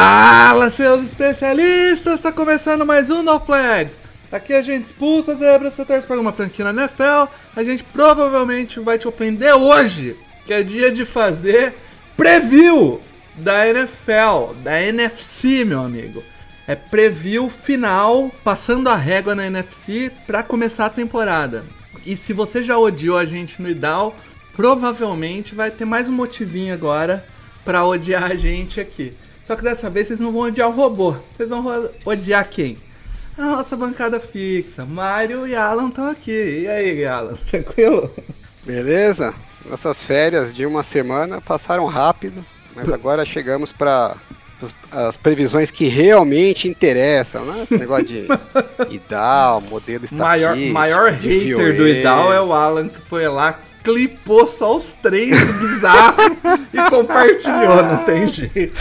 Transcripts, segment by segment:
Fala, seus especialistas! Está começando mais um No Flags. Aqui a gente expulsa zebras, você torce para alguma franquia na NFL. A gente provavelmente vai te ofender hoje, que é dia de fazer preview da NFL, da NFC, meu amigo. É preview final, passando a régua na NFC para começar a temporada. E se você já odiou a gente no IDAL, provavelmente vai ter mais um motivinho agora para odiar a gente aqui. Só que dessa vez vocês não vão odiar o robô. Vocês vão odiar quem? A nossa bancada fixa. Mário e Alan estão aqui. E aí, Alan? Tranquilo? Beleza? Nossas férias de uma semana passaram rápido, mas agora chegamos para as previsões que realmente interessam, né? Esse negócio de IDAL, modelo O maior, estatístico, maior de hater do. Idal é o Alan que foi lá, clipou só os três bizarros e compartilhou. Não tem jeito.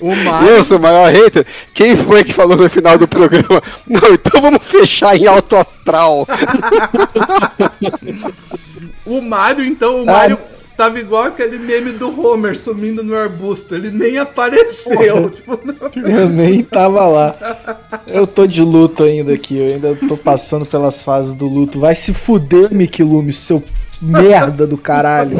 o Mário. Eu sou o maior hater? Quem foi que falou no final do programa? Não, então vamos fechar em alto astral. O Mario, então, o Mario tava igual aquele meme do Homer sumindo no arbusto. Ele nem apareceu. Tipo, Eu nem tava lá. Eu tô de luto ainda aqui, eu ainda tô passando pelas fases do luto. Vai se fuder, Loomis, seu merda do caralho.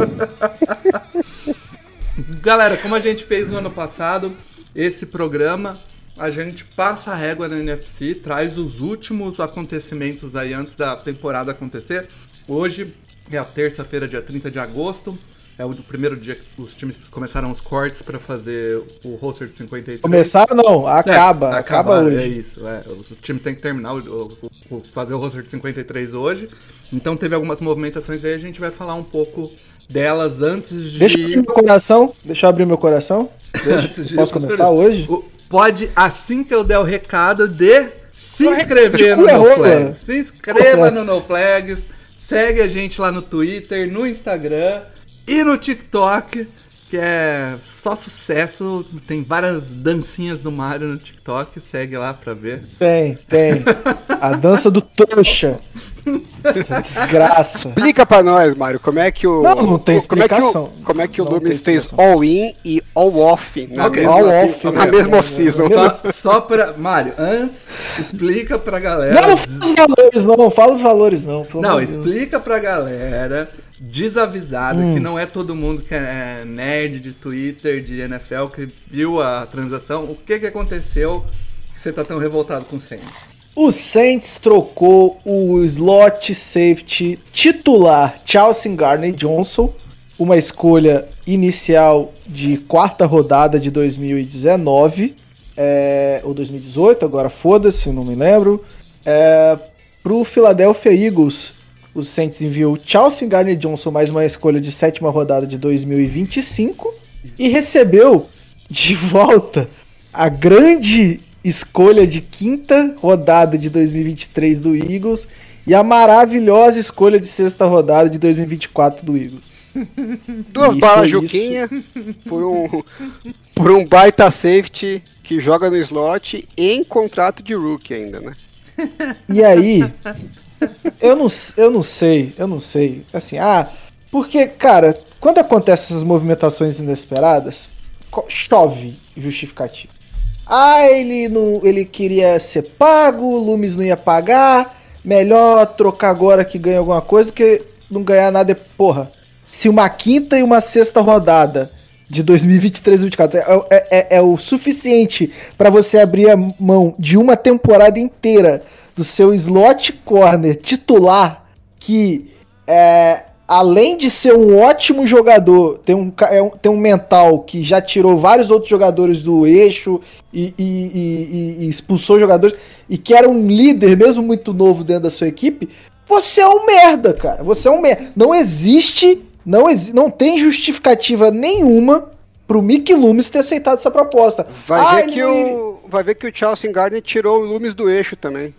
Galera, como a gente fez no ano passado, esse programa a gente passa a régua na NFC, traz os últimos acontecimentos aí antes da temporada acontecer. Hoje é a terça-feira, dia 30 de agosto. É o primeiro dia que os times começaram os cortes pra fazer o roster de 53. Começaram não, É, acaba, acaba É hoje. isso, é. O time tem que terminar, o, o- fazer o roster de 53 hoje. Então teve algumas movimentações aí, a gente vai falar um pouco delas antes de. Deixa eu abrir meu coração, deixa eu abrir meu coração. Antes de Posso começar hoje? O- Pode, assim que eu der o recado, de se inscrever no cu é No. Flags. Se inscreva no No Flags. Segue a gente lá no Twitter, no Instagram e no TikTok, que é só sucesso. Tem várias dancinhas do Mario no TikTok. Segue lá pra ver. Tem, tem. A dança do. Essa Desgraça. Explica pra nós, Mário, como é que o. Não, não tem como é que o- explicação. Como é que o Loomis tem fez all-in e all-off na Ok, mesma, all-off, na mesma off-season? Só, só pra. Mário, antes, explica pra galera. Não, não fala os valores não, não fala os valores não. Não, Deus. explica pra galera desavisada Hum. que não é todo mundo que é nerd de Twitter, de NFL, que viu a transação. O que que aconteceu que você tá tão revoltado com o Saints? O Saints trocou o slot safety titular Chelsea Garner Johnson, uma escolha inicial de quarta rodada de 2019, é, ou 2018, agora foda-se, não me lembro, é, pro Philadelphia Eagles. O Saints enviou Chelsea Garner Johnson mais uma escolha de sétima rodada de 2025 e recebeu de volta a grande escolha de quinta rodada de 2023 do Eagles e a maravilhosa escolha de sexta rodada de 2024 do Eagles. Duas E balas Juquinha por um, por um baita safety que joga no slot em contrato de rookie ainda, né? E aí, eu não, eu não sei, eu não sei. Assim, ah, porque, cara, quando acontecem essas movimentações inesperadas, chove justificativo. Ah, ele não, ele queria ser pago, Lumes não ia pagar, melhor trocar agora que ganha alguma coisa do que não ganhar nada. e- Porra, se uma quinta e uma sexta rodada de 2023 e 2024 é, é- é- é o suficiente para você abrir a mão de uma temporada inteira do seu slot corner titular, que é, além de ser um ótimo jogador, tem um, é um- tem um mental que já tirou vários outros jogadores do eixo e, e- e- e- expulsou jogadores, e que era um líder, mesmo muito novo dentro da sua equipe, você é um merda, cara. Você é um merda. Não existe, não, exi não tem justificativa nenhuma pro Mick Loomis ter aceitado essa proposta. Vai, ah, ver, que o, vai ver que o Chelsea Gardner tirou o Loomis do eixo também.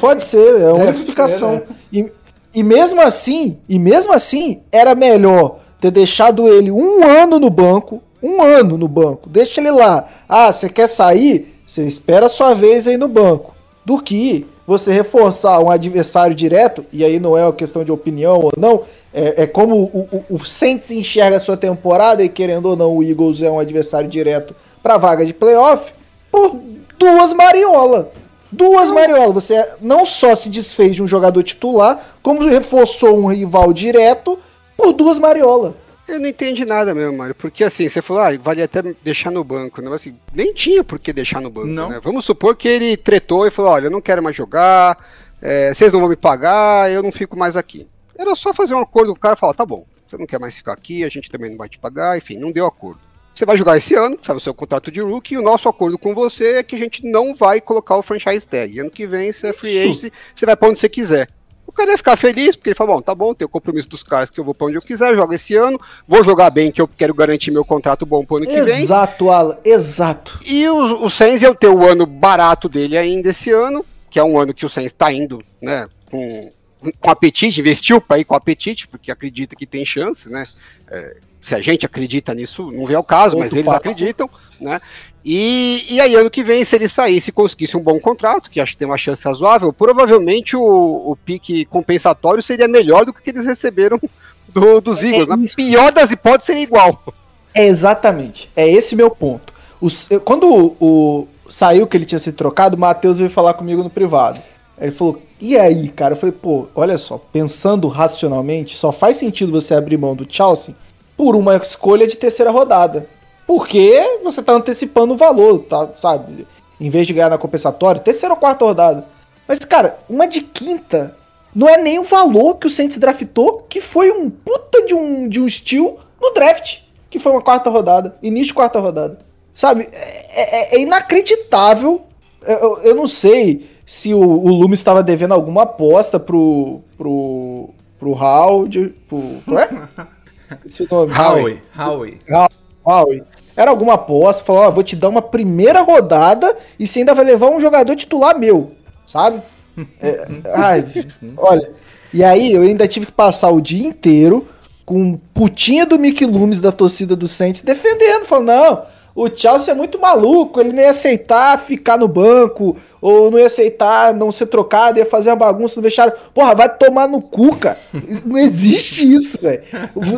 Pode ser, é uma explicação. Ser, né? e, e mesmo assim, e mesmo assim, era melhor ter deixado ele um ano no banco, um ano no banco, deixa ele lá. Ah, você quer sair? Você espera a sua vez aí no banco. Do que você reforçar um adversário direto, e aí não é uma questão de opinião ou não, é, é como o, o, o Saints enxerga a sua temporada, e querendo ou não, o Eagles é um adversário direto para vaga de playoff, por duas mariolas. Duas mariolas. Você não só se desfez de um jogador titular, como reforçou um rival direto por duas mariolas. Eu não entendi nada mesmo, Mário. Porque assim, você falou, ah, vale até deixar no banco. Né? Assim, nem tinha por que deixar no banco. Não. Né? Vamos supor que ele tretou e falou: olha, eu não quero mais jogar, é, vocês não vão me pagar, eu não fico mais aqui. Era só fazer um acordo com o cara e falar: tá bom, você não quer mais ficar aqui, a gente também não vai te pagar, enfim, não deu acordo. Você vai jogar esse ano, sabe o seu contrato de rookie, e o nosso acordo com você é que a gente não vai colocar o franchise tag. Ano que vem, você é free agent, você vai pra onde você quiser. O cara ia ficar feliz, porque ele falou, bom, tá bom, tem o compromisso dos caras que eu vou pra onde eu quiser, jogo esse ano, vou jogar bem, que eu quero garantir meu contrato bom pro ano que vem. Exato, Alan, exato. E o, o Sainz ia ter o ano barato dele ainda esse ano, que é um ano que o Sainz tá indo, né, com, com apetite, investiu para ir com apetite, porque acredita que tem chance, né, é, se a gente acredita nisso, não vê o caso, Outro mas eles papo. acreditam, né? E, e aí, ano que vem, se ele saísse e conseguisse um bom contrato, que acho que tem uma chance razoável, provavelmente o, o pique compensatório seria melhor do que eles receberam do, dos é Eagles. É Na pior das hipóteses, seria igual. É exatamente. É esse meu ponto. O, quando o, o, saiu que ele tinha sido trocado, o Matheus veio falar comigo no privado. Ele falou: E aí, cara? Eu falei: Pô, olha só, pensando racionalmente, só faz sentido você abrir mão do Chelsea por uma escolha de terceira rodada. Porque você tá antecipando o valor, tá, sabe? Em vez de ganhar na compensatória, terceira ou quarta rodada. Mas, cara, uma de quinta não é nem o valor que o Saints draftou, que foi um puta de um, de um steal no draft, que foi uma quarta rodada, início de quarta rodada. Sabe? É, é, é inacreditável. Eu, eu, não sei se o, o Lume estava devendo alguma aposta pro. pro. pro Howard. Pro. Qual é? Esse nome. Howie. Howie. Howie. Era alguma aposta, falou, ó, vou te dar uma primeira rodada e você ainda vai levar um jogador titular meu, sabe? É, ai, olha, e aí eu ainda tive que passar o dia inteiro com putinha do Mickey Loomis da torcida do Saints defendendo, falando, não, o Chelsea é muito maluco, ele não ia aceitar ficar no banco, ou não ia aceitar não ser trocado, ia fazer uma bagunça no vestiário. Porra, vai tomar no cu, cara. Não existe isso, velho.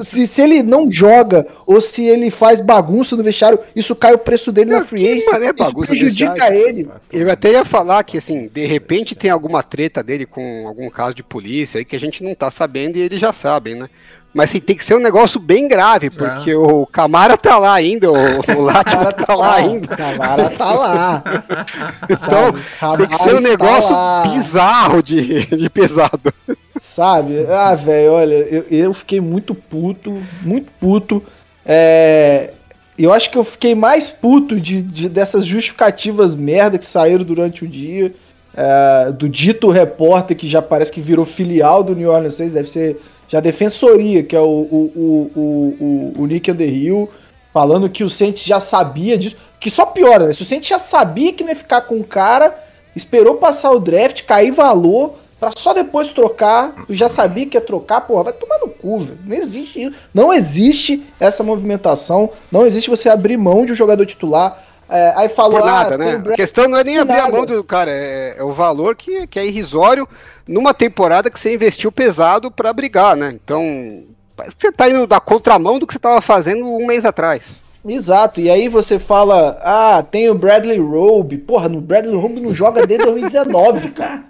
Se, se ele não joga, ou se ele faz bagunça no vestiário, isso cai o preço dele na free agency. É isso prejudica ele. Eu até ia falar que, assim, de repente tem alguma treta dele com algum caso de polícia aí que a gente não tá sabendo e eles já sabem, né? Mas assim, tem que ser um negócio bem grave, porque é. o Camara tá lá ainda, o, o Latimer tá, tá lá ainda. O Camara tá lá. então, tem que ser um negócio tá bizarro de, de pesado. Sabe? Ah, velho, olha, eu, eu fiquei muito puto, muito puto. É, eu acho que eu fiquei mais puto de, de dessas justificativas merda que saíram durante o dia. É, do dito repórter que já parece que virou filial do New Orleans 6, deve ser já defensoria, que é o, o, o, o, o Nick Underhill, falando que o Saints já sabia disso. Que só piora, né? Se o Saints já sabia que não ia ficar com o cara, esperou passar o draft, cair valor, para só depois trocar, já sabia que ia trocar, porra, vai tomar no cu, velho. Não existe isso. Não existe essa movimentação, não existe você abrir mão de um jogador titular. É, aí falou. Por nada, ah, né? A questão não é nem abrir nada. a mão do cara, é, é, o valor que, que é irrisório numa temporada que você investiu pesado para brigar, né? Então, parece que você tá indo da contramão do que você tava fazendo um mês atrás. Exato, e aí você fala, ah, tem o Bradley Robe. Porra, no Bradley Robe não joga desde 2019, cara.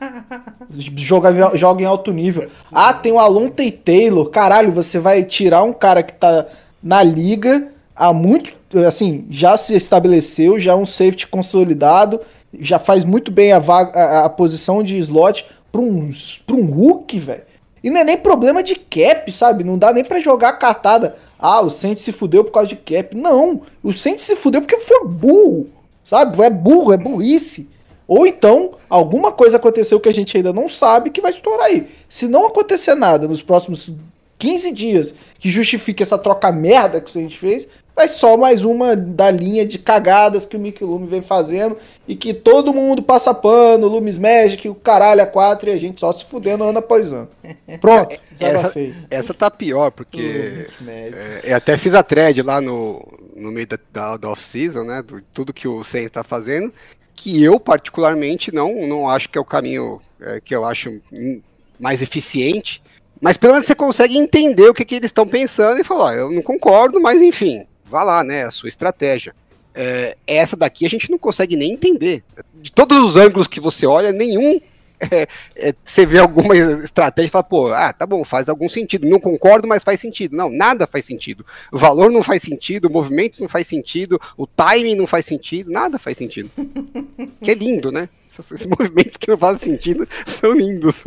Joga, joga em alto nível. Ah, tem o Alonte Taylor. Caralho, você vai tirar um cara que tá na liga há muito assim, já se estabeleceu, já é um safety consolidado, já faz muito bem a, vaga, a, a posição de slot para um, pra um Hulk, velho. E não é nem problema de cap, sabe? Não dá nem para jogar cartada. Ah, o Saints se fudeu por causa de cap. Não, o Saints se fudeu porque foi burro, sabe? É burro, é burrice. Ou então, alguma coisa aconteceu que a gente ainda não sabe que vai estourar aí. Se não acontecer nada nos próximos 15 dias que justifique essa troca merda que a gente fez, vai só mais uma da linha de cagadas que o Mickey Lume vem fazendo e que todo mundo passa pano, Lumes Magic, o caralho a quatro e a gente só se fudendo ano após ano. Pronto, Essa, desabafei. essa tá pior, porque é, eu até fiz a thread lá no, no meio da, da, da off-season, né? Do, tudo que o Saints tá fazendo, que eu particularmente não, não acho que é o caminho é, que eu acho hum, mais eficiente. Mas pelo menos você consegue entender o que, que eles estão pensando e falar, ó, eu não concordo, mas enfim, vá lá, né? A sua estratégia. É, essa daqui a gente não consegue nem entender. De todos os ângulos que você olha, nenhum é, é, você vê alguma estratégia e fala, pô, ah, tá bom, faz algum sentido. Não concordo, mas faz sentido. Não, nada faz sentido. O valor não faz sentido, o movimento não faz sentido, o timing não faz sentido, nada faz sentido. que é lindo, né? Esses movimentos que não fazem sentido são lindos.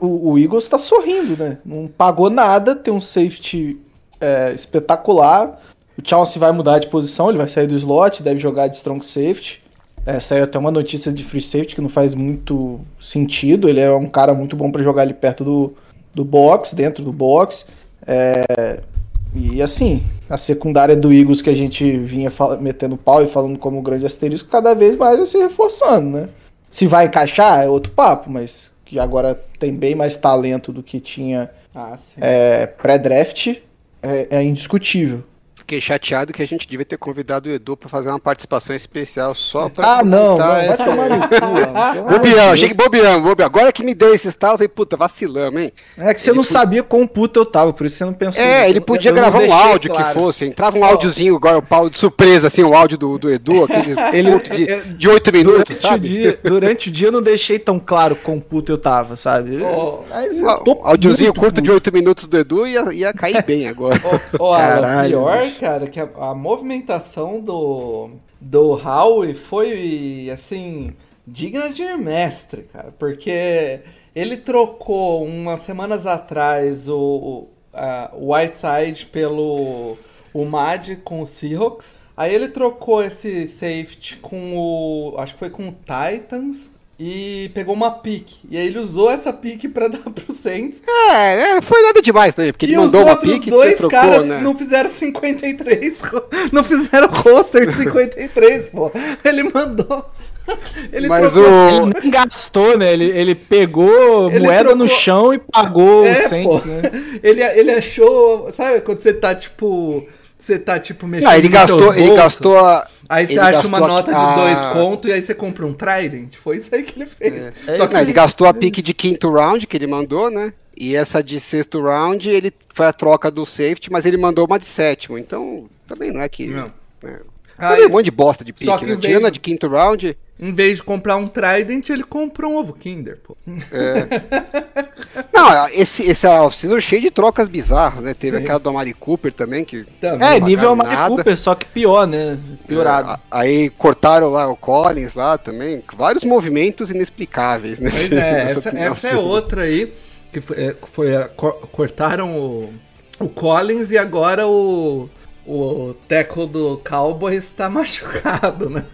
O, o Eagles tá sorrindo, né? Não pagou nada, tem um safety é, espetacular. O Chelsea vai mudar de posição, ele vai sair do slot, deve jogar de strong safety. É, saiu até uma notícia de free safety que não faz muito sentido. Ele é um cara muito bom para jogar ali perto do, do box, dentro do box. É, e assim, a secundária do Eagles que a gente vinha metendo pau e falando como grande asterisco, cada vez mais vai se reforçando, né? Se vai encaixar é outro papo, mas que agora tem bem mais talento do que tinha Ah, é, pré-draft, é, é indiscutível. Fiquei chateado que a gente devia ter convidado o Edu para fazer uma participação especial só para Ah, não, não, vai tomar no cu. de Deus. achei que bobeão, bobeão. Agora que me deu esse estalo, eu falei, puta, vacilamos, hein? É que você não sabia quão puto eu tava, por isso você não pensou É, ele podia gravar um áudio claro. que fosse. Entrava um áudiozinho agora, o pau de surpresa, assim, o áudio do, do Edu, aquele Ele- curto de, é- de 8 minutos, Durante o, sabe? dia, durante o dia eu não deixei tão claro quão puto eu tava, sabe? Ô, Mas eu tô áudiozinho curto de puto. 8 minutos do Edu ia, ia cair bem agora. Ô, Alan, Caralho, pior. Cara, que a, a movimentação do, do Howie foi, assim, digna de mestre, cara. Porque ele trocou umas semanas atrás o, o Whiteside pelo o Mad com o Seahawks. Aí ele trocou esse safety com o. Acho que foi com o Titans. E pegou uma pick. E aí ele usou essa pick pra dar pro Saints. É, é, foi nada demais também, porque ele E os mandou uma outros pique dois trocou, caras né? não fizeram 53, ro- não fizeram roster de 53, pô. Ele mandou. Ele Mas trocou- o- Ele nem gastou, né? Ele, ele pegou Ele moeda no trocou- chão e pagou É, o Saints, pô. né? Ele, ele achou. Sabe quando você tá tipo. Você tá tipo mexendo Não, ele gastou, ele gastou a. Aí você ele acha uma a- nota de a- dois contos e aí você compra um Trident. Foi isso aí que ele fez. Só que Não, ele gastou a pique de quinto round que ele mandou, né? E essa de sexto round, ele foi a troca do safety, mas ele mandou uma de sétimo. Então, também não é que. Não. Aí- Também um monte de bosta de Só pique, que né? Tirando a de quinto round. Em vez de comprar um Trident, ele comprou um ovo Kinder, pô. Não, esse, esse off-season cheio de trocas bizarras, né? Teve Sim. aquela do Amari Cooper também, que. Também. É, nível pagaram Mari nada. Cooper, só que pior, né? Piorado. É, aí cortaram lá o Collins lá também. Vários movimentos inexplicáveis, né? Pois é, essa, essa é outra aí. Que foi, é, foi a- cortaram o, o Collins e agora o, o tackle do Cowboys tá machucado, né?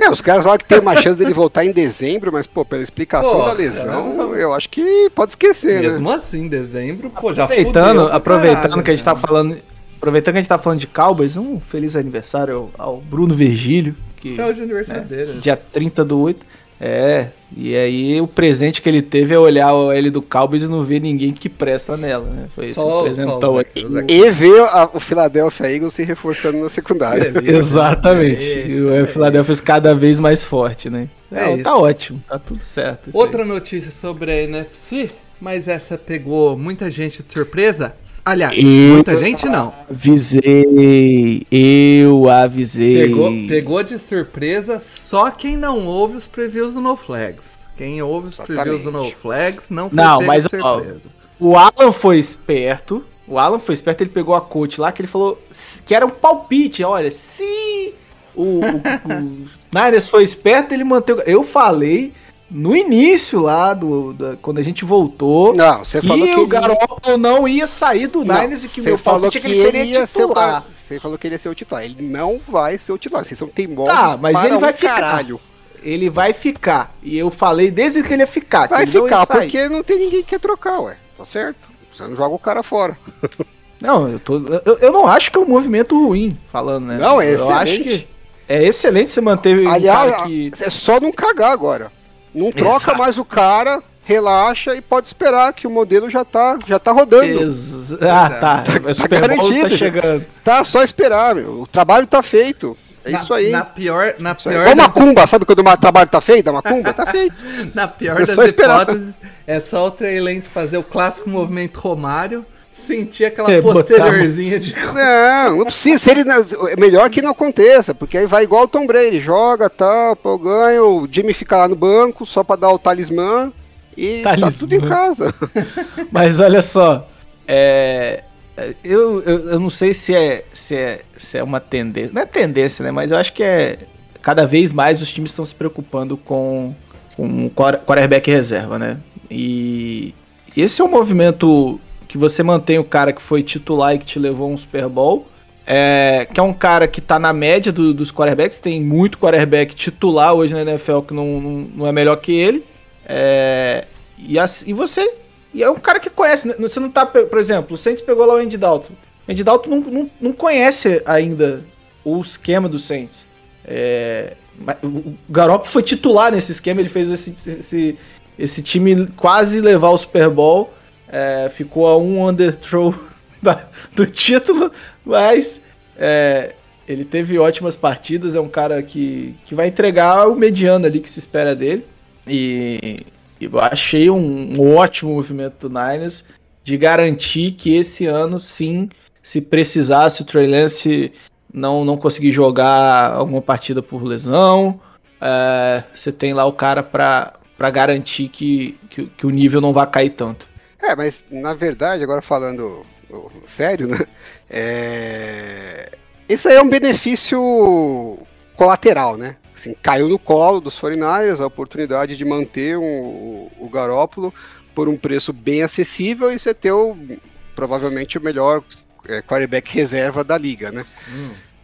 É, os caras falam que tem uma chance dele voltar em dezembro, mas, pô, pela explicação Pô, da lesão, caramba. eu acho que pode esquecer, né? Mesmo assim, dezembro, pô, já aproveitando, fudeu aproveitando caralho, que a gente tá cara. falando. Aproveitando que a gente tá falando de Cowboys, um feliz aniversário ao, ao Bruno Virgílio, que É hoje o aniversário dele. né? dia 30 do 8. É, e aí o presente que ele teve é olhar o L do Cowboys e não ver ninguém que presta nela, né? Foi esse Só- o presentão aí. Zac- E ver a- o Philadelphia Eagles se reforçando na secundária. Beleza. Exatamente. É e o Philadelphia cada vez mais forte, né? É É, tá ótimo, tá tudo certo. Outra notícia sobre a NFC, mas essa pegou muita gente de surpresa. Aliás, Eu- muita gente não. Avisei, eu avisei. Pegou, pegou de surpresa só quem não ouve os previews do No Flags. Quem ouve os previews do No Exatamente. Flags não foi Não, mas, de ó, surpresa. O Alan foi esperto. O Alan foi esperto, ele pegou a coach lá que ele falou que era um palpite. Olha, se o, o, o Niners foi esperto, ele manteve. Eu falei no início lá, do, da- quando a gente voltou, Não, você que falou que o Garoppolo não ia sair do Não, Niners e que meu falou é que ele seria ia ser o titular. Gar- você falou que ele ia ser o titular. Ele não vai ser o titular. Vocês são teimosos Tá, mas ele vai um ficar. caralho. Ele vai ficar. E eu falei desde que ele ia ficar. que Vai não ia ficar, sair. porque não tem ninguém que quer trocar, ué. Tá certo? Você não joga o cara fora. Não, eu, tô, eu, eu não acho que é um movimento ruim, falando, né? Não, é Eu acho excelente. que é excelente você manter um Aliás, cara que... é só não cagar agora. Não troca Exato. mais o cara, relaxa e pode esperar que o modelo já tá, já tá rodando. Ex- Ah, tá. Super Bowl garantido. tá chegando. Tá só esperar, meu. O trabalho tá feito. É Na- isso aí. Na pior, na Isso pior, Igual das, macumba, sabe quando o trabalho tá feito? A macumba tá feito. na pior É das só esperar. hipóteses, é só o Trey Lance fazer o clássico movimento Romário, sentir aquela É, posteriorzinha de... Não, não precisa. Se ele, é melhor que não aconteça, porque aí vai igual o Tom Brady, joga, tal, pô, ganha, o Jimmy fica lá no banco só pra dar o talismã e tá Talismã. tudo em casa. Mas olha só, é, eu, eu, eu não sei se é, se, é, se é uma tendência. Não é tendência, né? Mas eu acho que é. Cada vez mais os times estão se preocupando com, com o quar- quarterback reserva, né? E esse é um movimento que você mantém o cara que foi titular e que te levou a um Super Bowl. é, que é um cara que tá na média do- dos quarterbacks, tem muito quarterback titular hoje na NFL que não, não, não é melhor que ele. É, e, assim, e você e é um cara que conhece, né? você não tá, por exemplo, o Saints pegou lá o Andy Dalton. O Andy Dalton não, não, não conhece ainda o esquema do Saints. É, o Garoppolo foi titular nesse esquema, ele fez esse, esse, esse time quase levar o Super Bowl. É, ficou a um underthrow da- do título, mas é, ele teve ótimas partidas, é um cara que, que vai entregar o mediano ali que se espera dele. E achei um, um ótimo movimento do Niners de garantir que esse ano, sim, se precisasse o Trey Lance não, não conseguir jogar alguma partida por lesão, é, você tem lá o cara para garantir que, que, que o nível não vai cair tanto. É, mas na verdade, agora falando sério, né? É... Isso aí é um benefício colateral, né? Assim, caiu no colo dos 49ers a oportunidade de manter um- o, Garópolo por um preço bem acessível e você ter o, provavelmente o melhor é, quarterback reserva da liga, né?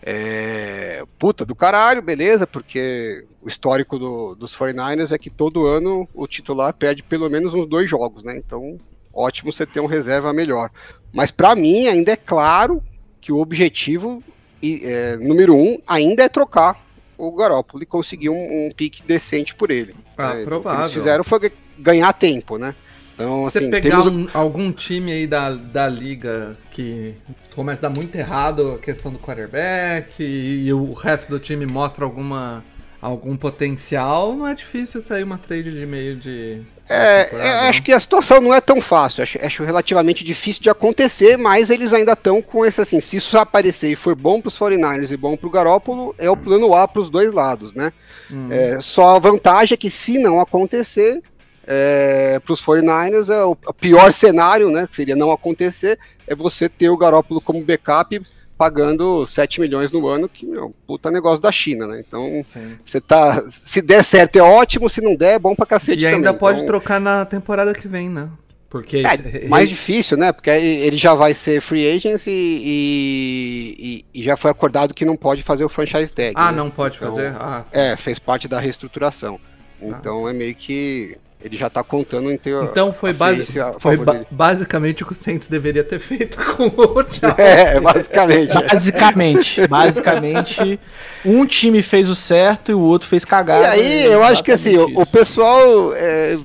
É, puta do caralho, beleza, porque o histórico do- dos 49ers é que todo ano o titular perde pelo menos uns dois jogos, né? Então, ótimo você ter um reserva melhor. Mas pra mim ainda é claro que o objetivo e, é, número um ainda é trocar o Garoppolo e conseguir um, um pique decente por ele. Ah, É, O que provável. eles fizeram foi ganhar tempo, né? Então, Se assim, você pegar temos um- algum time aí da, da liga que começa a dar muito errado a questão do quarterback e, o resto do time mostra alguma algum potencial, não é difícil sair uma trade de meio de. É, é, acho que a situação não é tão fácil, acho, acho relativamente difícil de acontecer, mas eles ainda estão com esse assim, se isso aparecer e for bom para os 49ers e bom para o Garópolo, é o plano A para os dois lados, né? Hum. É, só a vantagem é que se não acontecer, é, para os 49ers, é o, o pior cenário, né, que seria não acontecer, é você ter o Garópolo como backup pagando 7 milhões no ano, que é um puta negócio da China, né? Então, Sim. você tá, se der certo é ótimo, se não der é bom pra cacete E ainda também. pode Então, trocar na temporada que vem, né? Porque. é, mais difícil, né? Porque ele já vai ser free agent e, e- e já foi acordado que não pode fazer o franchise tag. Ah, né? não pode Então, fazer? Ah, É, fez parte da reestruturação. Então é meio que ele já tá contando em ter. Então foi, a base, foi ba- dele. basicamente o que o Saints deveria ter feito com o Thiago. É, basicamente. Basicamente, basicamente, um time fez o certo e o outro fez E cagada. aí, eu acho que assim, o, pessoal. é,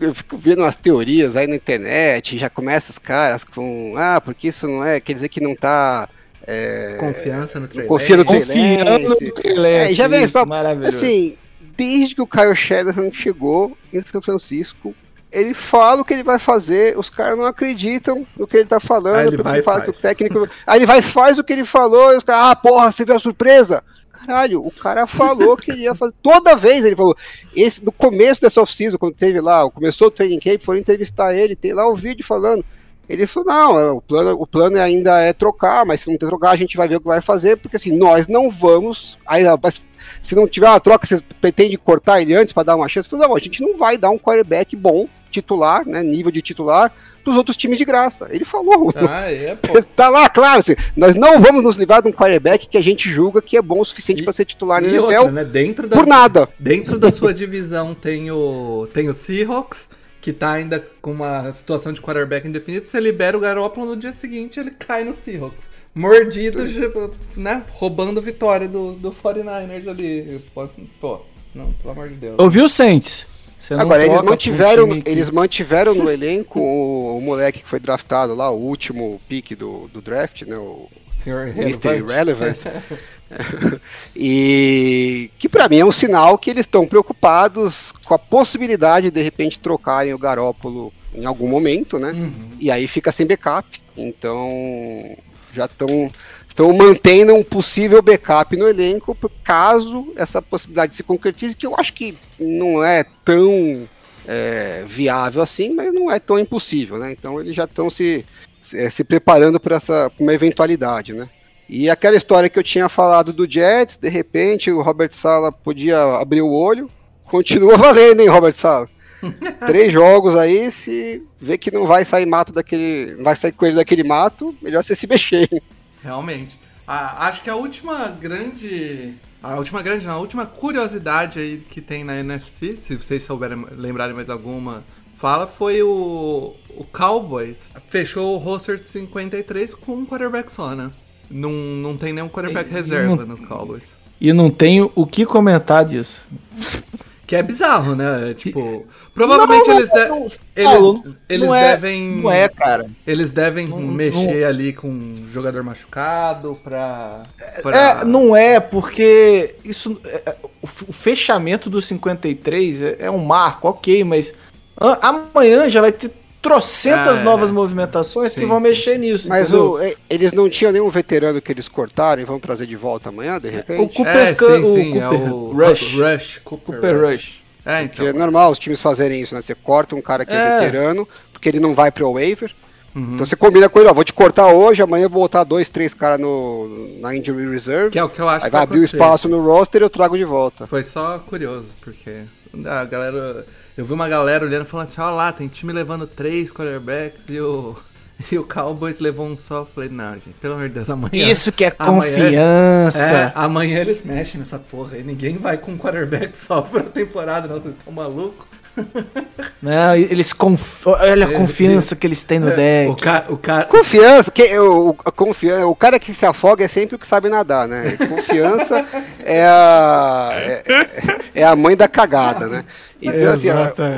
eu fico vendo umas teorias aí na internet, já começa os caras com. Ah, porque isso não é. Quer dizer que não tá. é, Confiança no Trey confia no. Trey Confiando no Trey É, já vem isso, só- maravilhoso. Assim, desde que o Kyle Shanahan chegou em São Francisco, ele fala o que ele vai fazer, os caras não acreditam no que ele tá falando, Aí ele vai fala que o técnico. Aí ele vai faz o que ele falou, e os caras, ah, porra, você viu a surpresa? Caralho, o cara falou que ele ia fazer. Toda vez ele falou. Esse, no começo dessa off-season, quando teve lá, começou o training camp, foram entrevistar ele, tem lá o vídeo falando. Ele falou, não, é, o plano, o plano ainda é trocar, mas se não trocar, a gente vai ver o que vai fazer, porque assim, nós não vamos. Aí, mas se não tiver uma troca, você pretende cortar ele antes para dar uma chance? Não, a gente não vai dar um quarterback bom titular, né, nível de titular, dos outros times de graça. Ele falou. Ah, é, pô. Tá lá, claro, assim, nós não vamos nos livrar de um quarterback que a gente julga que é bom o suficiente para ser titular no NFL né? Dentro da, por nada. Dentro da sua divisão tem o, tem o Seahawks, que tá ainda com uma situação de quarterback indefinido. Você libera o Garoppolo no dia seguinte, ele cai no Seahawks. Mordido, tipo, né? Roubando vitória do, do 49ers ali. Pô, Pô, não, pelo amor de Deus. Ouviu, Saints? Você não Agora, eles mantiveram, eles mantiveram no elenco o, o moleque que foi draftado lá, o último pick do, do draft, né? O Senhor Mr. Irrelevant. E que pra mim é um sinal que eles estão preocupados com a possibilidade de de repente trocarem o Garópolo em algum momento, né? Uhum. E aí fica sem backup. Então já estão estão mantendo um possível backup no elenco caso essa possibilidade se concretize, que eu acho que não é tão é, viável assim, mas não é tão impossível, né? Então eles já estão se, se, se preparando para essa pra uma eventualidade, né? E aquela história que eu tinha falado do Jets, de repente o Robert Sala podia abrir o olho, continua valendo, hein, Robert Sala? Três jogos aí, se vê que não vai sair mato daquele. Não vai sair coelho daquele mato, melhor você se mexer. Realmente. Ah, acho que a última grande. A última grande, não, a última curiosidade aí que tem na NFC, se vocês souberem lembrarem mais alguma, fala, foi o, o Cowboys. Fechou o roster de 53 com um quarterback só, né? Não, não tem nenhum quarterback E- e reserva não- no Cowboys. E não tenho o que comentar disso. Que é bizarro, né? Tipo, provavelmente Não, não, eles, de- não, eles, eles não é- devem. Não é, cara. Eles devem mexer ali com um jogador machucado pra. pra- É, não é, porque isso. é, é, o fechamento do 53 é, é um marco, ok, mas amanhã já vai ter trocentas É, novas movimentações que sim, vão sim. mexer nisso. Mas o- e- eles não tinham nenhum veterano que eles cortaram e vão trazer de volta amanhã, de repente? O Cooper é, sim, o é Cooper o Rush. Rush. Cooper, Cooper Rush. Rush. É, Porque é então. normal os times fazerem isso, né? Você corta um cara que é, É. veterano, porque ele não vai pro waiver. Uhum. Então você combina com ele, ó, vou te cortar hoje, amanhã eu vou botar dois, três caras no, na injury reserve. Que é o que eu acho aí que vai abrir o espaço no roster e eu trago de volta. Foi só curioso, porque a galera. Eu vi uma galera olhando e falando assim: ó lá, tem time levando três quarterbacks e o. E o Cowboys levou um só. Eu falei, não, gente, pelo amor de Deus, amanhã. Isso que é amanhã- confiança. É, amanhã eles mexem nessa porra aí. Ninguém vai com um quarterback só pra temporada, não. Vocês estão malucos? Não, eles conf... Olha a É, confiança que eles têm no deck. O cara. O cara Confiança, que, o, a confiança, o cara que se afoga é sempre o que sabe nadar, né? Confiança é a, é, é a mãe da cagada, né? Então, assim,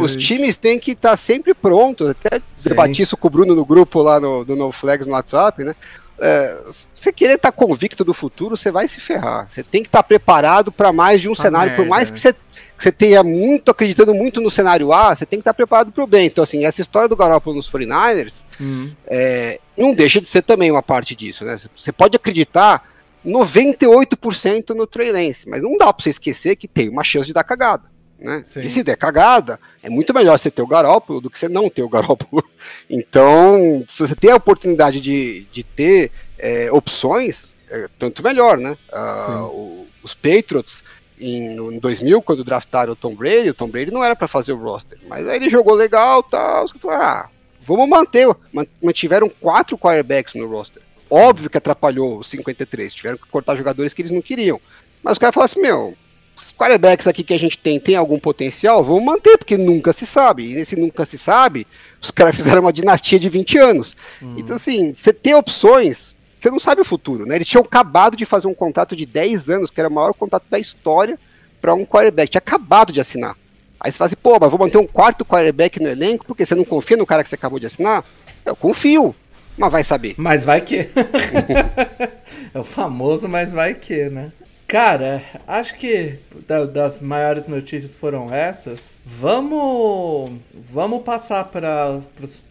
os times têm que estar sempre prontos. Até debati isso com o Bruno no grupo lá no, do No Flags no WhatsApp, né? É, se você querer estar convicto do futuro, você vai se ferrar. Você tem que estar preparado para mais de um Tá cenário. Por merda, mais né? que você, que você tenha muito, acreditando muito no cenário A, você tem que estar preparado para o bem. Então, assim, essa história do Garoppolo nos 49ers, Hum. é, não deixa de ser também uma parte disso, né? Você pode acreditar 98% no Trey Lance, mas não dá pra você esquecer que tem uma chance de dar cagada, né? Sim. E se der cagada, é muito melhor você ter o Garópolo do que você não ter o Garópolo. Então, se você tem a oportunidade de, de ter é, opções, é, tanto melhor, né? Ah, o- os Patriots em, em 2000, quando draftaram o Tom Brady, o Tom Brady não era pra fazer o roster, mas aí ele jogou legal e tal, os caras falaram, ah, vamos manter, Man- mantiveram quatro quarterbacks no roster. Óbvio que atrapalhou os 53, tiveram que cortar jogadores que eles não queriam. Mas os caras falaram assim, meu, quarterbacks aqui que a gente tem, tem algum potencial? Vamos manter, porque nunca se sabe. E nesse nunca se sabe, os caras fizeram uma dinastia de 20 anos. Então, assim, você ter opções, você não sabe o futuro, né? Eles tinham acabado de fazer um contrato de 10 anos, que era o maior contrato da história para um quarterback. Tinha acabado de assinar. Aí você fala assim, pô, mas vou manter um quarto quarterback no elenco, porque você não confia no cara que você acabou de assinar? Eu confio, mas vai saber. Mas vai que. é o famoso, mas vai que, né? Cara, acho que da- das maiores notícias foram essas. Vamos, vamos passar para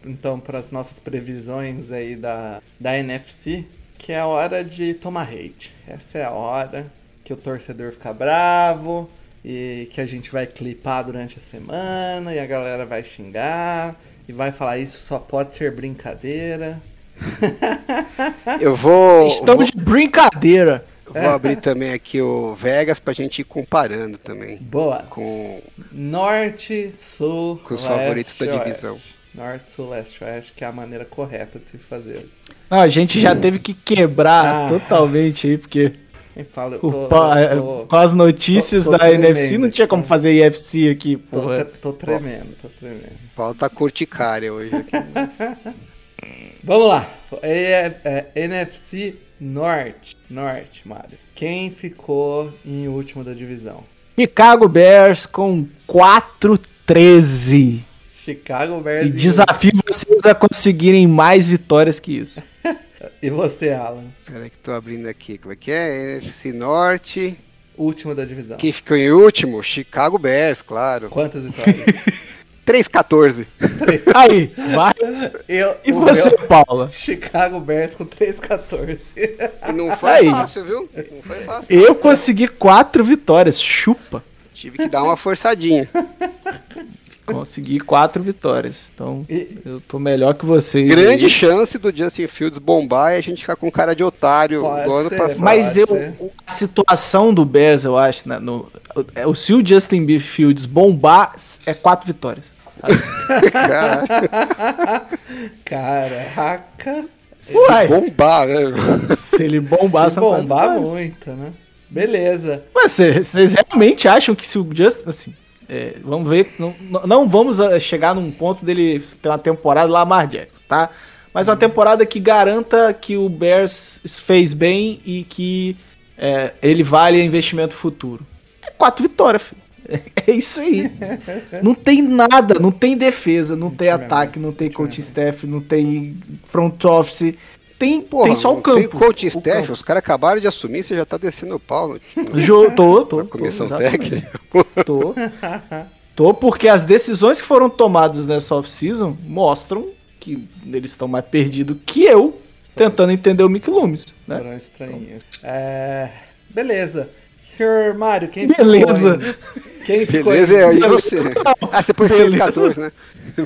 então para as nossas previsões aí da, da NFC, que é a hora de tomar hate. Essa é a hora que o torcedor fica bravo e que a gente vai clipar durante a semana e a galera vai xingar e vai falar isso só pode ser brincadeira. Eu vou. Estamos vou- de brincadeira. Vou abrir também aqui o Vegas pra gente ir comparando também. Boa. Com Norte, Sul, Com os Leste, favoritos da Oeste. divisão. Norte, Sul, Leste, Oeste, que é a maneira correta de se fazer isso. Não, a gente já teve que quebrar Ah. totalmente aí, porque Quem fala, o tô, tô, com as notícias tô- tô da NFC tremendo não tinha como aqui. fazer IFC aqui, porra. tre- tô tremendo, tô tremendo. Paulo tá curticária hoje aqui. Vamos lá. É, é, NFC Norte. Norte, Mário. Quem ficou em último da divisão? Chicago Bears com 4-13. Chicago Bears E desafio vocês a conseguirem mais vitórias que isso. E você, Alan? Peraí que tô abrindo aqui. Como é que é? NFC Norte. Último da divisão. Quem ficou em último? Chicago Bears, claro. Quantas vitórias? 3-14. Aí, vai. Eu, E você, meu- Paula? Chicago Bears com 3-14. E não foi Aí. fácil, viu? Não foi fácil. Eu consegui quatro vitórias. Chupa. Tive que dar uma forçadinha. Consegui quatro vitórias. Então, E- eu tô melhor que vocês. Grande aí. chance do Justin Fields bombar e a gente ficar com cara de otário Pode do ano ser, passado. Mas eu, ser. a situação do Bears, eu acho, né, no, o, se o Justin B. Fields bombar, é quatro vitórias. Cara, Caraca. Uai, bombar, né? se ele bombar, Se bombar muito, né? Beleza. Mas cê- vocês realmente acham que se o Justin, assim, é, vamos ver, não, não- vamos ah, chegar num ponto dele ter uma temporada Lamar Jackson, tá? Mas uma temporada que garanta que o Bears fez bem e que é, ele vale investimento futuro. É quatro vitórias, filho. É isso aí. Não tem nada, não tem defesa, não tem ataque, não tem coaching staff, não tem front office. Tem, Porra, tem só o campo. Tem coach O staff, campo. os caras acabaram de assumir, você já tá descendo o pau no, Jo- Tô, tô. na tô, comissão exatamente. técnica. Tô. Tô porque as decisões que foram tomadas nessa off-season mostram que eles estão mais perdidos que eu tentando entender o Mick Loomis, né? Foram estranhos. É... Beleza. Senhor Mário, quem Beleza. ficou em... Quem ficou Beleza, em... e você? Ah, você pôs Beleza. 14, né?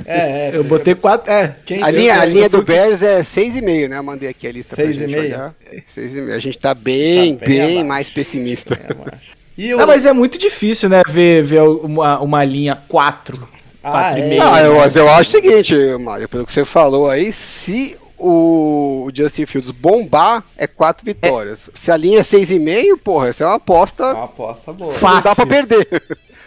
É, é. Eu botei quatro. É. Quem A linha, a eu linha do Bears é 6,5, né? Eu mandei aqui a lista pra Seis e gente meio? olhar. 6,5. A gente tá bem, Tá bem bem, abaixo. mais pessimista. É. E o... Não, mas é muito difícil, né? Ver, ver uma, uma linha 4. Ah, é. Ah, eu, mas eu acho o seguinte, Mário, pelo que você falou aí, se o Justin Fields bombar, é 4 vitórias. Se a linha é 6,5, porra, essa é uma aposta É uma aposta boa. que não dá Fácil. pra perder.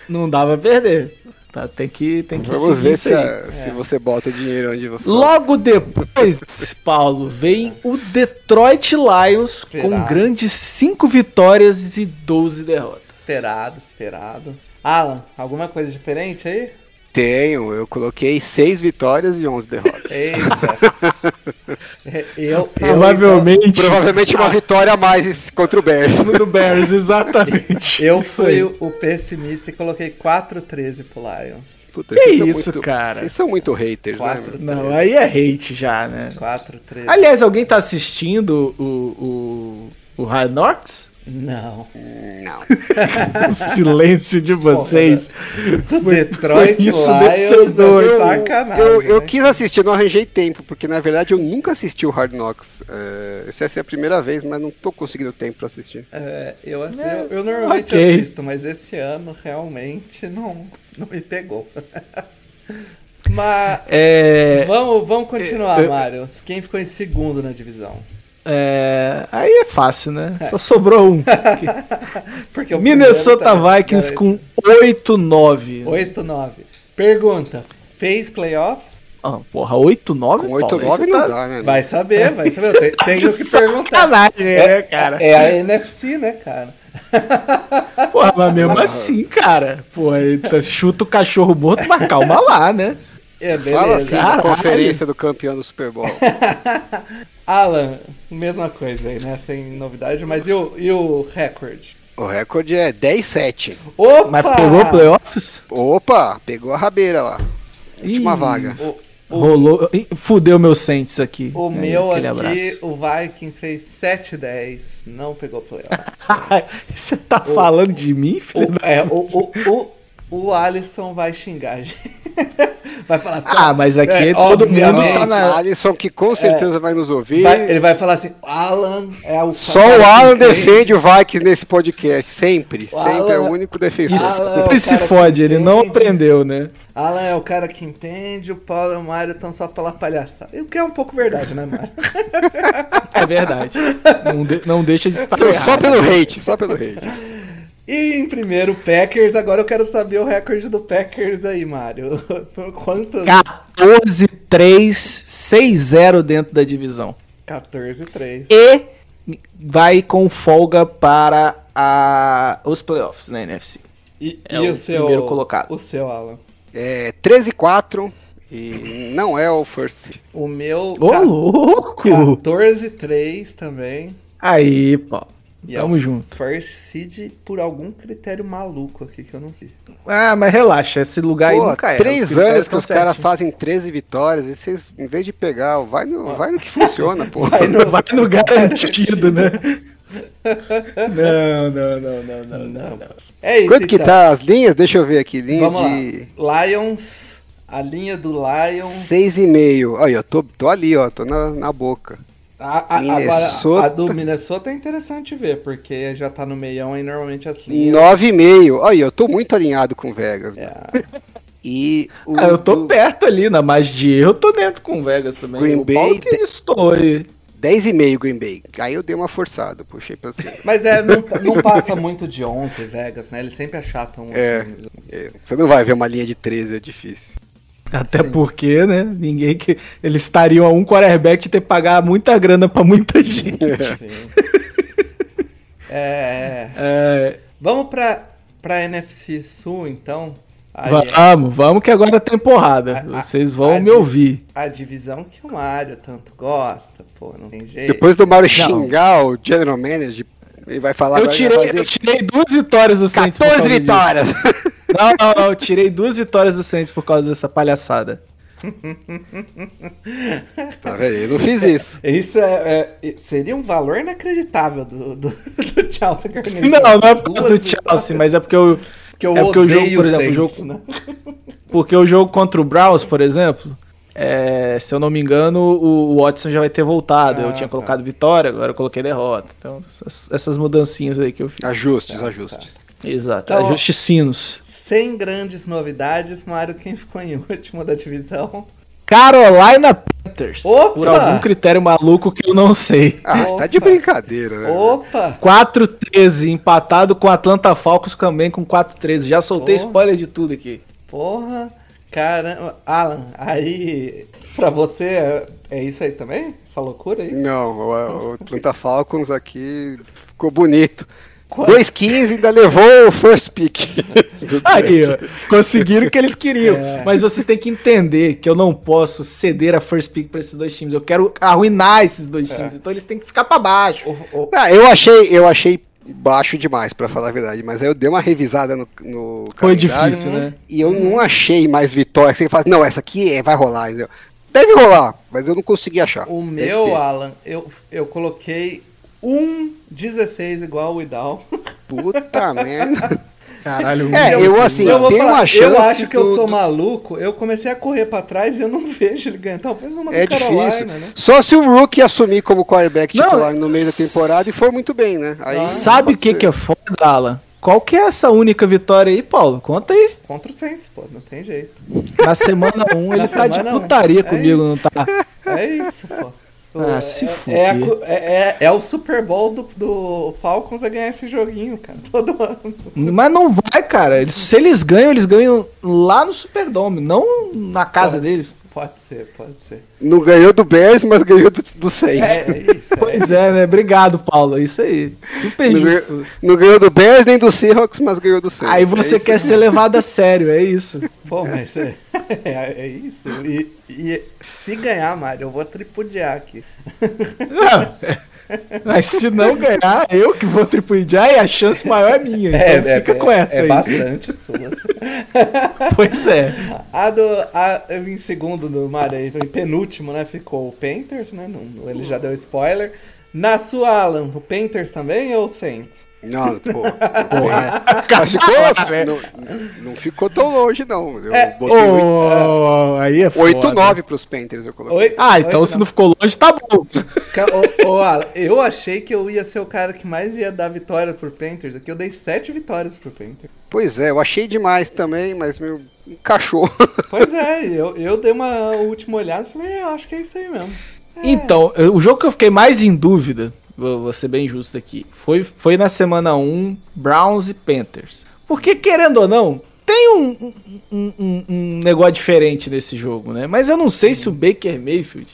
Não dá pra perder. Tá, tem que, tem que Vamos ver isso se, aí. a- se você bota dinheiro onde você... Logo depois, Paulo, vem o Detroit Lions com Esperado. grandes 5 vitórias e 12 derrotas. Esperado, esperado. Alan, alguma coisa diferente aí? Tenho, eu coloquei 6 vitórias e 11 derrotas. Eita. eu, eu, Provavelmente. Provavelmente uma vitória a mais contra o Bears. do Bears, exatamente. Eu fui o, o pessimista e coloquei 4-13 pro Lions. Puta, Que isso, muito- cara? Vocês são muito haters, né? Quatro. meu? Não, aí é hate já, né? 4-13. Aliás, alguém tá assistindo o, o, o Knocks? Não. Não. O silêncio de vocês. Do Foi- Detroit foi isso Lions vencedor. é Eu, sacanagem. eu, eu né? quis assistir, não arranjei tempo, porque na verdade eu nunca assisti o Hard Knocks. É, essa ser a primeira vez, mas não tô conseguindo tempo pra assistir. É, eu, assim, eu, eu normalmente ok. assisto, mas esse ano realmente não, não me pegou. mas É, vamos, vamos continuar, eu- Mário. Quem ficou em segundo na divisão? É, aí é fácil, né? Só sobrou um. Porque o Minnesota tá- Vikings com 8-9. 8-9. Pergunta: fez playoffs? Ah, porra, 8-9? Com 8-9 não dá, né? Vai saber, vai saber. Eu te- Tá Tenho, que perguntar. né, cara? É a NFC, né, cara? Porra, mas mesmo assim, cara. Porra, tá- chuta o cachorro morto, mas calma lá, né? É, Fala assim beleza. Caralho. conferência do campeão do Super Bowl. Alan, mesma coisa aí, né? Sem novidade, mas e o, e o recorde? O recorde é 10-7. Opa! Mas pegou playoffs? Opa, pegou a rabeira lá. Última Ih, vaga. O, o, Rolou. Fudeu meu Saints aqui. o Aí, meu aqui, abraço. o Vikings fez 7-10, não pegou playoffs. Você tá falando de mim, filho? o, é, o, o, o, o Alisson vai xingar gente. Vai falar só. Ah, mas aqui É, todo mundo tá na. Alisson, que com certeza vai nos ouvir. Vai- ele vai falar assim: Alan é o. Só o Alan defende o Vikings nesse podcast, sempre. O sempre é o Alan- único defensor. Alan- é o Sempre se cara que fode, ele não aprendeu, né? Alan é o cara que entende, o Paulo e o Mário estão só pela palhaçada. O que é um pouco verdade, né, Mário? É verdade. Não, de- não deixa de estar Só pelo hate, só pelo hate. E em primeiro, Packers. Agora eu quero saber o recorde do Packers aí, Mário. Quantos? 14-3, 6-0 dentro da divisão. 14-3. E vai com folga para a, os playoffs na NFC. E, É e o o seu. primeiro colocado. O seu, Alan. É 13 e 4 não é o first. O meu. Ô, louco! 14-3 também. Aí, pô. E é Tamo o junto. First seed por algum critério maluco aqui que eu não sei. Ah, mas relaxa, esse lugar aí Pô, nunca é. três anos que os caras fazem 13 vitórias e vocês, em vez de pegar, vai no, vai no que funciona, pô. Vai no, Vai no garantido, né? Não, não, não, não, não, não. não. É isso. Quanto que então. tá as linhas? Deixa eu ver aqui. Linha Vamos de lá. Lions. A linha do Lions. 6,5. Olha, eu tô, tô ali, ó. Tô na, na boca. A, a- Minnesota. Agora, a do Minnesota é interessante ver, porque já tá no meião e normalmente as linhas. 9,5. Olha, eu tô muito alinhado com Vegas. É, E o Ah, eu tô do perto ali, na mais de erro, eu tô dentro com o Vegas também. Green o Paulo Bay, que estou aí. 10,5 Green Bay. Aí eu dei uma forçada, puxei pra cima. Mas é, não, não passa muito de 11 Vegas, né? Eles sempre achatam. É. É, Você não vai ver uma linha de 13, é difícil. Até Sim. porque, né? Ninguém que. Eles estariam a um quarterback de ter que pagar muita grana pra muita gente. Sim. É, É, vamos pra, pra NFC Sul, então. Aí, vamos, vamos que agora tem porrada. A- Vocês vão a me ouvir. a divisão que o Mário tanto gosta, pô, não tem jeito. Depois do Mauro xingar o General Manager, ele vai falar Eu tirei, vai eu tirei duas vitórias do Saints. por 14 causa disso. vitórias. Não, não, não. Eu tirei duas vitórias do Saints por causa dessa palhaçada. tá vendo? Eu não fiz isso. Isso é, é- seria um valor inacreditável do, do, do Chelsea Garnett. Não, não é por causa do Chelsea, mas é porque eu. Que eu é porque o jogo, por exemplo, o jogo- né? Porque o jogo contra o Browns, por exemplo, é, se eu não me engano, o o Watson já vai ter voltado. eu Ah, tinha tá. colocado vitória, agora eu coloquei derrota. Então, essas, essas mudancinhas aí que eu fiz. Ajustes, Tá, ajustes. Exato. Então, Ajustes sinos. Sem grandes novidades, Mário, quem ficou em último da divisão? Carolina Panthers. Opa! Por algum critério maluco que eu não sei. Ah, Opa. tá de brincadeira, né? Opa! 4-13, empatado com o Atlanta Falcons também com 4-13. Já soltei Porra. spoiler de tudo aqui. Porra! Caramba! Alan, aí, pra você, é- é isso aí também? Essa loucura aí? Não, o, o Atlanta Falcons aqui ficou bonito. Quanto? 2,15 ainda levou o first pick. Aí, ó, conseguiram o que eles queriam. É. Mas vocês têm que entender que eu não posso ceder a first pick pra esses dois times. Eu quero arruinar esses dois times. Então eles têm que ficar pra baixo. O- o- Ah, eu achei, eu achei baixo demais, pra falar a verdade, mas aí eu dei uma revisada no, no Foi difícil, né? E eu não achei mais vitória. Você fala, não, essa aqui é, vai rolar, entendeu? Deve rolar, mas eu não consegui achar. O Deve meu, ter. Alan, eu, eu coloquei um 16 igual o Idal. Puta merda. Caralho, É, Eu- eu assim, eu vou falar, uma Eu acho que eu sou maluco. Eu comecei a correr pra trás e eu não vejo ele ganhar. Talvez uma É difícil. né? Só se o Rookie assumir como quarterback Não, titular no meio da temporada e for muito bem, né? Aí Sabe o que, que é foda, Alan? Qual que é essa única vitória aí, Paulo? Conta aí. Contra o Saints, pô. Não tem jeito. Na semana 1 um, ele Na tá de semana um. putaria É comigo, isso. não tá? É isso, pô. Ah, É- se é, fuder. é, é, é- é o Super Bowl do, do Falcons a ganhar esse joguinho, cara. Todo ano. Mas não vai, cara. Eles- se eles ganham, eles ganham lá no Superdome, não na casa Pô. deles. Pode ser, pode ser. Não ganhou do Bears, mas ganhou do, do Saints. É, é isso. É Pois é, né? Obrigado, Paulo. É isso aí. Super Não justo. ganhou, não ganhou do Bears nem do Seahawks, mas ganhou do Saints. Aí É você isso quer aí. ser levado a sério, é isso. Pô, mas é, é, é isso. E, e se ganhar, Mário, eu vou tripudiar aqui. Mas se não ganhar, eu que vou tripudiar e a chance maior é minha. Então fica com essa é aí. bastante sua. Pois é. A do. A, em segundo do Mário, aí, em penúltimo, né? Ficou o Panthers, né? Não, ele já deu spoiler. Na sua, Alan, o Panthers também ou o Saints? Não, pô. Porra. Mas ficou, Cara, não, não ficou tão longe, não. Eu É, botei Ô, aí é foda. 8-9 pros Panthers, eu coloquei. Oi? Ah, então Oi, se não ficou longe, tá bom. Ca- ô, ô, Alan, eu achei que eu ia ser o cara que mais ia dar vitória pro Panthers. Aqui eu dei sete vitórias pro Panthers. Pois é, eu achei demais também, mas meu encaixou. Pois é, eu, eu dei uma última olhada e falei, é, acho que é isso aí mesmo. Então, eu- o jogo que eu fiquei mais em dúvida, vou, ser bem justo aqui, foi, foi na semana 1, Browns e Panthers. Porque, querendo ou não, tem um, um, um- um negócio diferente nesse jogo, né? Mas eu não sei se o Baker Mayfield,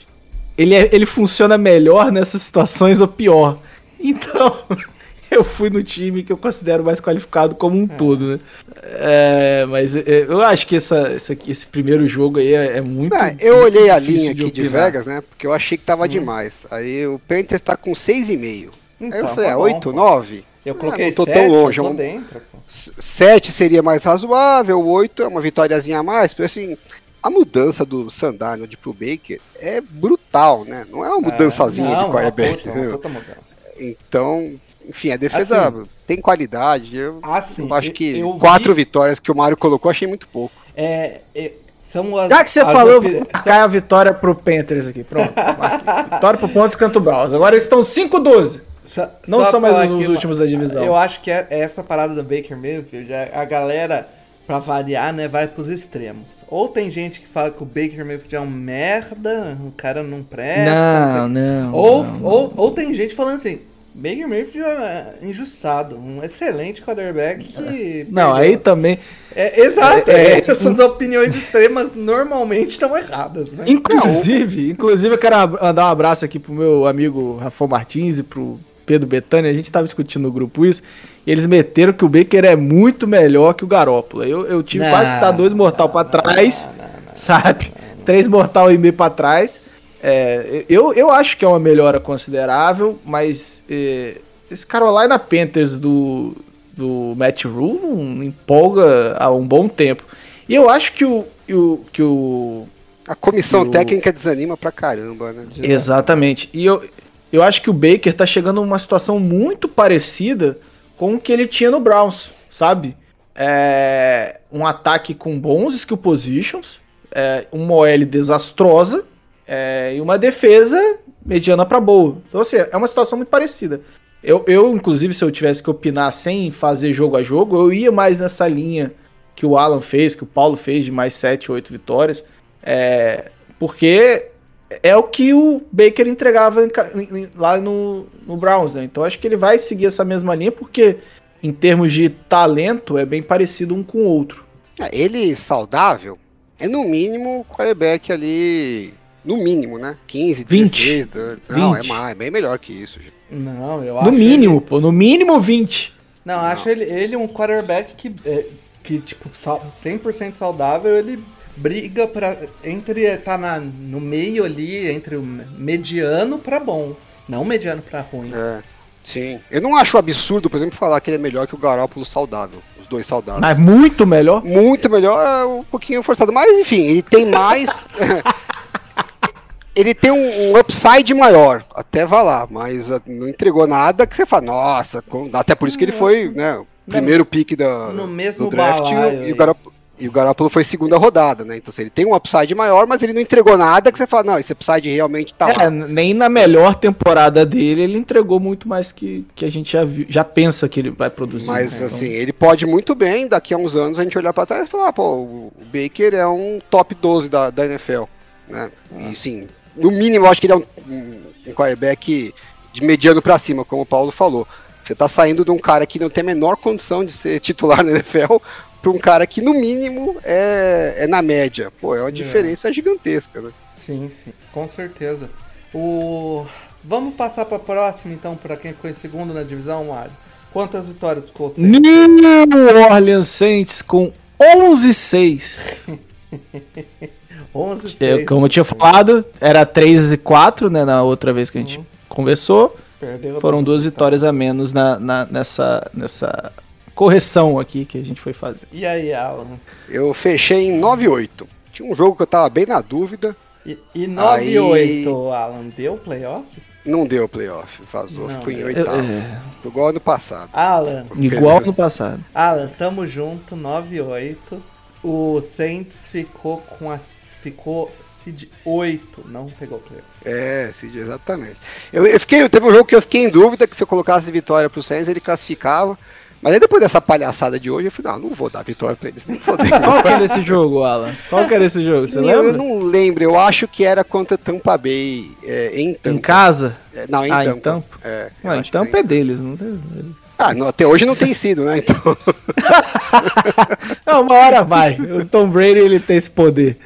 ele, é- ele funciona melhor nessas situações ou pior. Então, eu fui no time que eu considero mais qualificado como um todo, né? É, mas é, eu acho que essa, essa esse primeiro jogo aí é, é muito. Ah, eu olhei a linha aqui de, opinar. Vegas, né? Porque eu achei que tava demais. Aí o Panthers tá com 6,5. Aí eu Então, falei, tá ah, bom, 8, pô. 9? Eu coloquei não tô sete, tão longe. eu tô um- dentro, pô. 7 seria mais razoável, 8 é uma vitóriazinha a mais. Porque assim, a mudança do Sandarnold pro Baker é brutal, né? Não é uma mudançazinha Não, de uma quarterback. puta, uma entendeu? puta mudança. Então, enfim, a defesa Assim. tem qualidade. Eu Assim, eu acho que eu vi- quatro vitórias que o Mário colocou, achei muito pouco. É, é, são as, Já que você as falou, vou marcar a vitória pro Panthers aqui. Pronto. vitória pro Pontos Canto Browns. Agora eles estão 5-12. Só- Não só são mais falar os aqui, últimos da divisão. Eu acho que é essa parada do Baker Mayfield, a a galera, pra variar, né, vai pros extremos. Ou tem gente que fala que o Baker Mayfield é um merda, o cara não presta. sei Não, não. Ou, não. ou, ou tem gente falando assim, Baker Mayfield é injustado, um excelente quarterback que... Não, perdeu." aí também. É, exato, É, é, é, essas opiniões extremas normalmente estão erradas, né? Inclusive, inclusive eu quero mandar um abraço aqui pro meu amigo Rafael Martins e pro Pedro Betânia. A gente tava discutindo no grupo isso. E eles meteram que o Baker é muito melhor que o Garópolo. Eu, eu tive Não, quase que dar dois mortal pra trás, não, não, sabe? Três mortal e meio pra trás. É, eu, eu acho que é uma melhora considerável, mas é, esse Carolina Panthers do, do Matt Rule não empolga há um bom tempo. E eu acho que o, que o, que o A comissão técnica desanima pra caramba, né? Exatamente. E eu, eu acho que o Baker tá chegando numa situação muito parecida com o que ele tinha no Browns, sabe? É, um ataque com bons skill positions, é, uma OL desastrosa é, e uma defesa mediana pra boa. Então, assim, é uma situação muito parecida. Eu, eu, inclusive, se eu tivesse que opinar sem fazer jogo a jogo, eu ia mais nessa linha que o Alan fez, que o Paulo fez de mais 7, 8 vitórias. É, porque é o que o Baker entregava em- em- lá no, no Browns, né? Então acho que ele vai seguir essa mesma linha, porque em termos de talento é bem parecido um com o outro. É, Ele saudável é no mínimo o quarterback ali. No mínimo, né? 15, 20. 16. da- Não, 20. é mais, é bem melhor que isso, gente. Não, eu No acho mínimo, ele- pô, no mínimo 20. Não, eu acho ele, ele um quarterback que, é, que tipo, sal- 100% saudável, ele briga pra, entre tá na, no meio ali, entre o mediano pra bom. Não mediano pra ruim. É. Sim. Eu não acho absurdo, por exemplo, falar que ele é melhor que o Garópolo saudável. Os dois saudáveis. Mas muito melhor. Muito melhor, é um pouquinho forçado. Mas enfim, ele tem mais. ele tem um, um upside maior, até vai lá, mas ah, não entregou nada que você fala, nossa, com- até por isso que ele foi, né, o primeiro pique da, no mesmo do draft balaio e, o- e Garoppolo, e o Garoppolo foi segunda rodada, né? Então assim, ele tem um upside maior, mas ele não entregou nada que você fala, não, esse upside realmente tá É, lá. nem na melhor temporada dele ele entregou muito mais que, que a gente já, viu, já pensa que ele vai produzir. Mas né? Então, assim, ele pode muito bem, daqui a uns anos a gente olhar pra trás e falar, ah, pô, o Baker é um top 12 da, da NFL, né? E sim, no mínimo eu acho que ele é um, um, quarterback de mediano pra cima, como o Paulo falou. Você tá saindo de um cara que não tem a menor condição de ser titular na NFL pra um cara que no mínimo é, é na média. Pô, é uma diferença gigantesca, né? Sim, sim, com certeza. O... Vamos passar pra próxima, então, pra quem ficou em segundo na divisão, Mário. Quantas vitórias ficou você? New Orleans Saints com 11-6. 11 É, 6. como eu tinha falado, era 3 e 4, né, na outra vez que a gente conversou. Perdeu Foram duas vitórias a menos na, na- nessa, nessa correção aqui que a gente foi fazer. E aí, Alan? Eu fechei em 9-8. Tinha um jogo que eu tava bem na dúvida. E, e 9 e 8, Alan, deu playoff? Não deu playoff, vazou, Não ficou em deu. oitavo. É, Igual ano passado. Alan, igual no passado. Alan, tamo junto, 9 e 8. O Saints ficou com a. ficou seed 8, não pegou playoff. É, Cid, exatamente. Eu, eu fiquei, teve um jogo que eu fiquei em dúvida que se eu colocasse vitória pro Saints, ele classificava. Mas aí depois dessa palhaçada de hoje, eu falei, não, não vou dar vitória pra eles, nem foder. Qual que era esse jogo, Alan? Qual que era esse jogo? Você eu, lembra? eu não lembro, eu acho que era contra Tampa Bay, é, em Tampa. Em casa? É, Não, em Ah, em Tampa. Tampa? É, Ué, acho então que é deles, não sei. Ah, não, até hoje não tem sido, né? Então, Não, uma hora vai. O Tom Brady ele tem esse poder.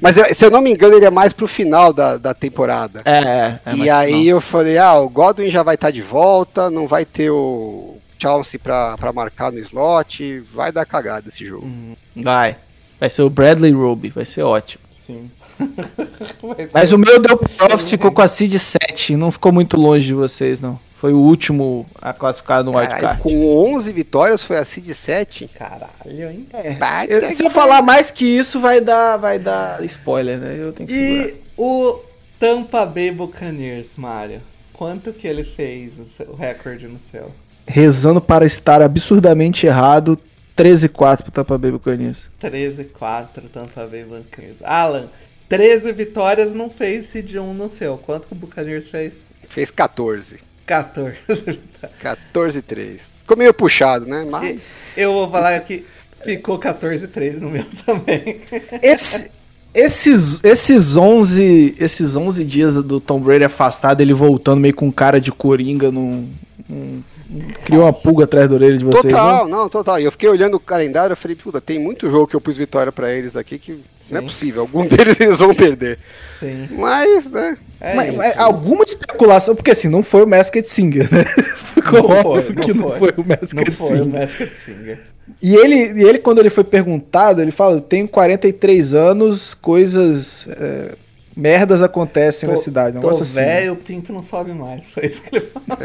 mas eu- se eu não me engano, ele é mais pro final da, da temporada. É, é. é e aí eu falei, ah, o Godwin já vai estar de volta, não vai ter o Chauncey pra, pra marcar no slot, vai dar cagada esse jogo. não. Vai. Vai ser o Bradley Roby, vai ser ótimo. Sim. Mas o meu deu playoffs, ficou com a seed 7, não ficou muito longe de vocês, não. Foi o último a classificar no Caralho, wildcard. com 11 vitórias foi a seed 7. Caralho, hein? Bah, Eu- se eu falar mais que isso, vai dar, vai dar spoiler, né? Eu tenho que segurar. E o Tampa Bay Buccaneers, Mário? Quanto que ele fez o, seu, o recorde no seu? Rezando para estar absurdamente errado, 13-4 pro Tampa Bay Buccaneers. 13-4 Tampa Bay Buccaneers. Alan, 13 vitórias não fez seed 1 no seu. Quanto que o Buccaneers fez? Fez 14. 14. 14 3. Ficou meio puxado, né? Mas. Eu vou falar que ficou 14-3 no meu também. Esse, esses, esses, 11, esses 11 dias do Tom Brady afastado, ele voltando meio com cara de coringa, num, num- criou uma pulga atrás da orelha de vocês. Total, não? não, total. E eu fiquei olhando o calendário e falei, puta, tem muito jogo que eu pus vitória pra eles aqui que não é Sim. possível. Algum deles eles vão perder. Sim. Mas, né? É Mas, mas alguma especulação, porque assim, não foi o Masked Singer, né? Ficou Não foi, óbvio não que não foi. foi o Masked Não foi o Singer. Masked Singer. E ele, e ele, quando ele foi perguntado, ele fala: tenho 43 anos, coisas. é, merdas acontecem na cidade. Um Tô assim. velho, o pinto não sobe mais. Foi isso que ele falou.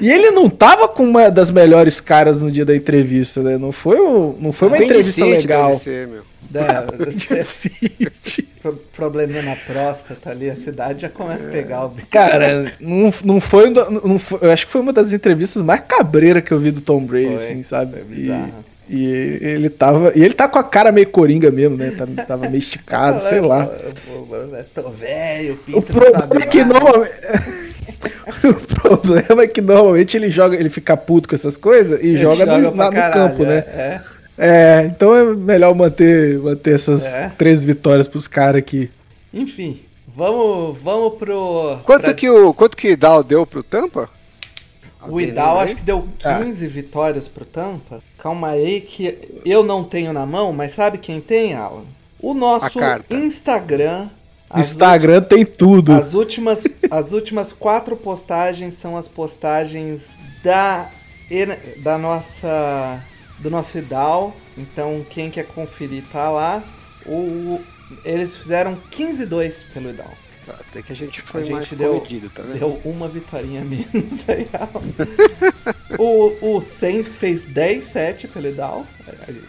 E ele não tava com uma das melhores caras no dia da entrevista, né? Não foi, o, não foi uma entrevista Apendicite legal. deve ser, meu. É, Cacete. pro- probleminha na próstata ali, a cidade já começa a pegar o bicho. Cara, não, não, foi, não foi- Eu acho que foi uma das entrevistas mais cabreiras que eu vi do Tom Brady, Foi, assim, sabe? foi bizarro. e ele tava. E ele tá com a cara meio coringa mesmo, né? Tava, tava meio esticado, sei lá. Tô velho, o O pinto não sabe problema é que normalmente. o problema é que normalmente ele joga, ele fica puto com essas coisas e Ele joga, no, lá no caralho, campo, é, né? É. É, então é melhor manter, manter essas É. três vitórias pros caras aqui. Enfim, vamos, vamos pro. Quanto pra- que o quanto que Dow deu pro Tampa? O Idal acho que deu 15 vitórias pro Tampa. Calma aí que eu não tenho na mão, mas sabe quem tem, Alan? O nosso. Instagram. Instagram tem tudo. As últimas, as últimas quatro postagens são as postagens da, da nossa do nosso IDAL. Então quem quer conferir tá lá. O, eles fizeram 15-2 pelo IDAL. Até que a gente foi A gente mais deu- comedido, tá vendo? Deu uma vitória menos aí. o, o Saints fez 10-7 pelo IDAL.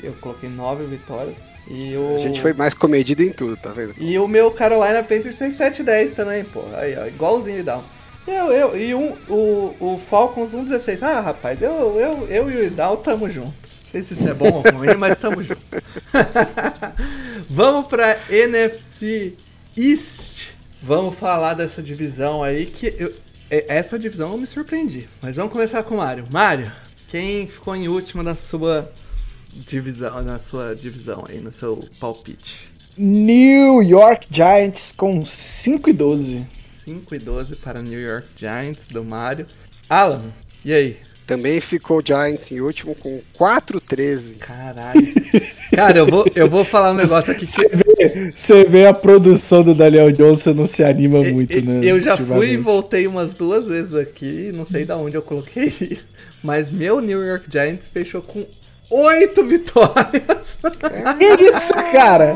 Eu coloquei 9 vitórias. E o, A gente foi mais comedido em tudo, tá vendo? e o meu Carolina Panthers fez 7-10 também, pô. Aí, ó, igualzinho e Idal. Eu, eu, e um, o, o Falcons 1-16. Ah, rapaz, eu, eu, eu e o Idal tamo junto. Não sei se isso é bom ou ruim, mas tamo junto. Vamos pra NFC East. Vamos falar dessa divisão aí que eu, é- essa divisão eu me surpreendi. Mas vamos começar com o Mário. Mário, quem ficou em último na sua divisão, na sua divisão aí, no seu palpite? New York Giants com 5 e 12. 5 e 12 para New York Giants do Mário. Alan, e aí? Também ficou o Giants em último com 4-13. Caralho. Cara, eu vou, eu vou falar um negócio aqui que Você vê, você vê a produção do Daniel você não se anima muito, né? eu já fui e voltei umas duas vezes aqui, não sei da onde eu coloquei isso. Mas meu New York Giants fechou com oito vitórias. Que isso, cara?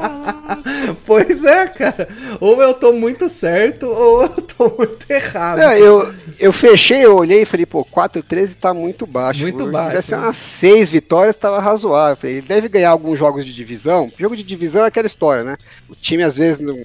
pois é, cara. Ou eu tô muito certo, ou eu tô muito errado. É, eu, eu fechei, eu olhei e falei, pô, 4-13 tá muito baixo. Muito Se baixo, tivesse né? umas 6 vitórias, tava razoável. Falei, Ele deve ganhar alguns jogos de divisão. Jogo de divisão é aquela história, né? O time às vezes não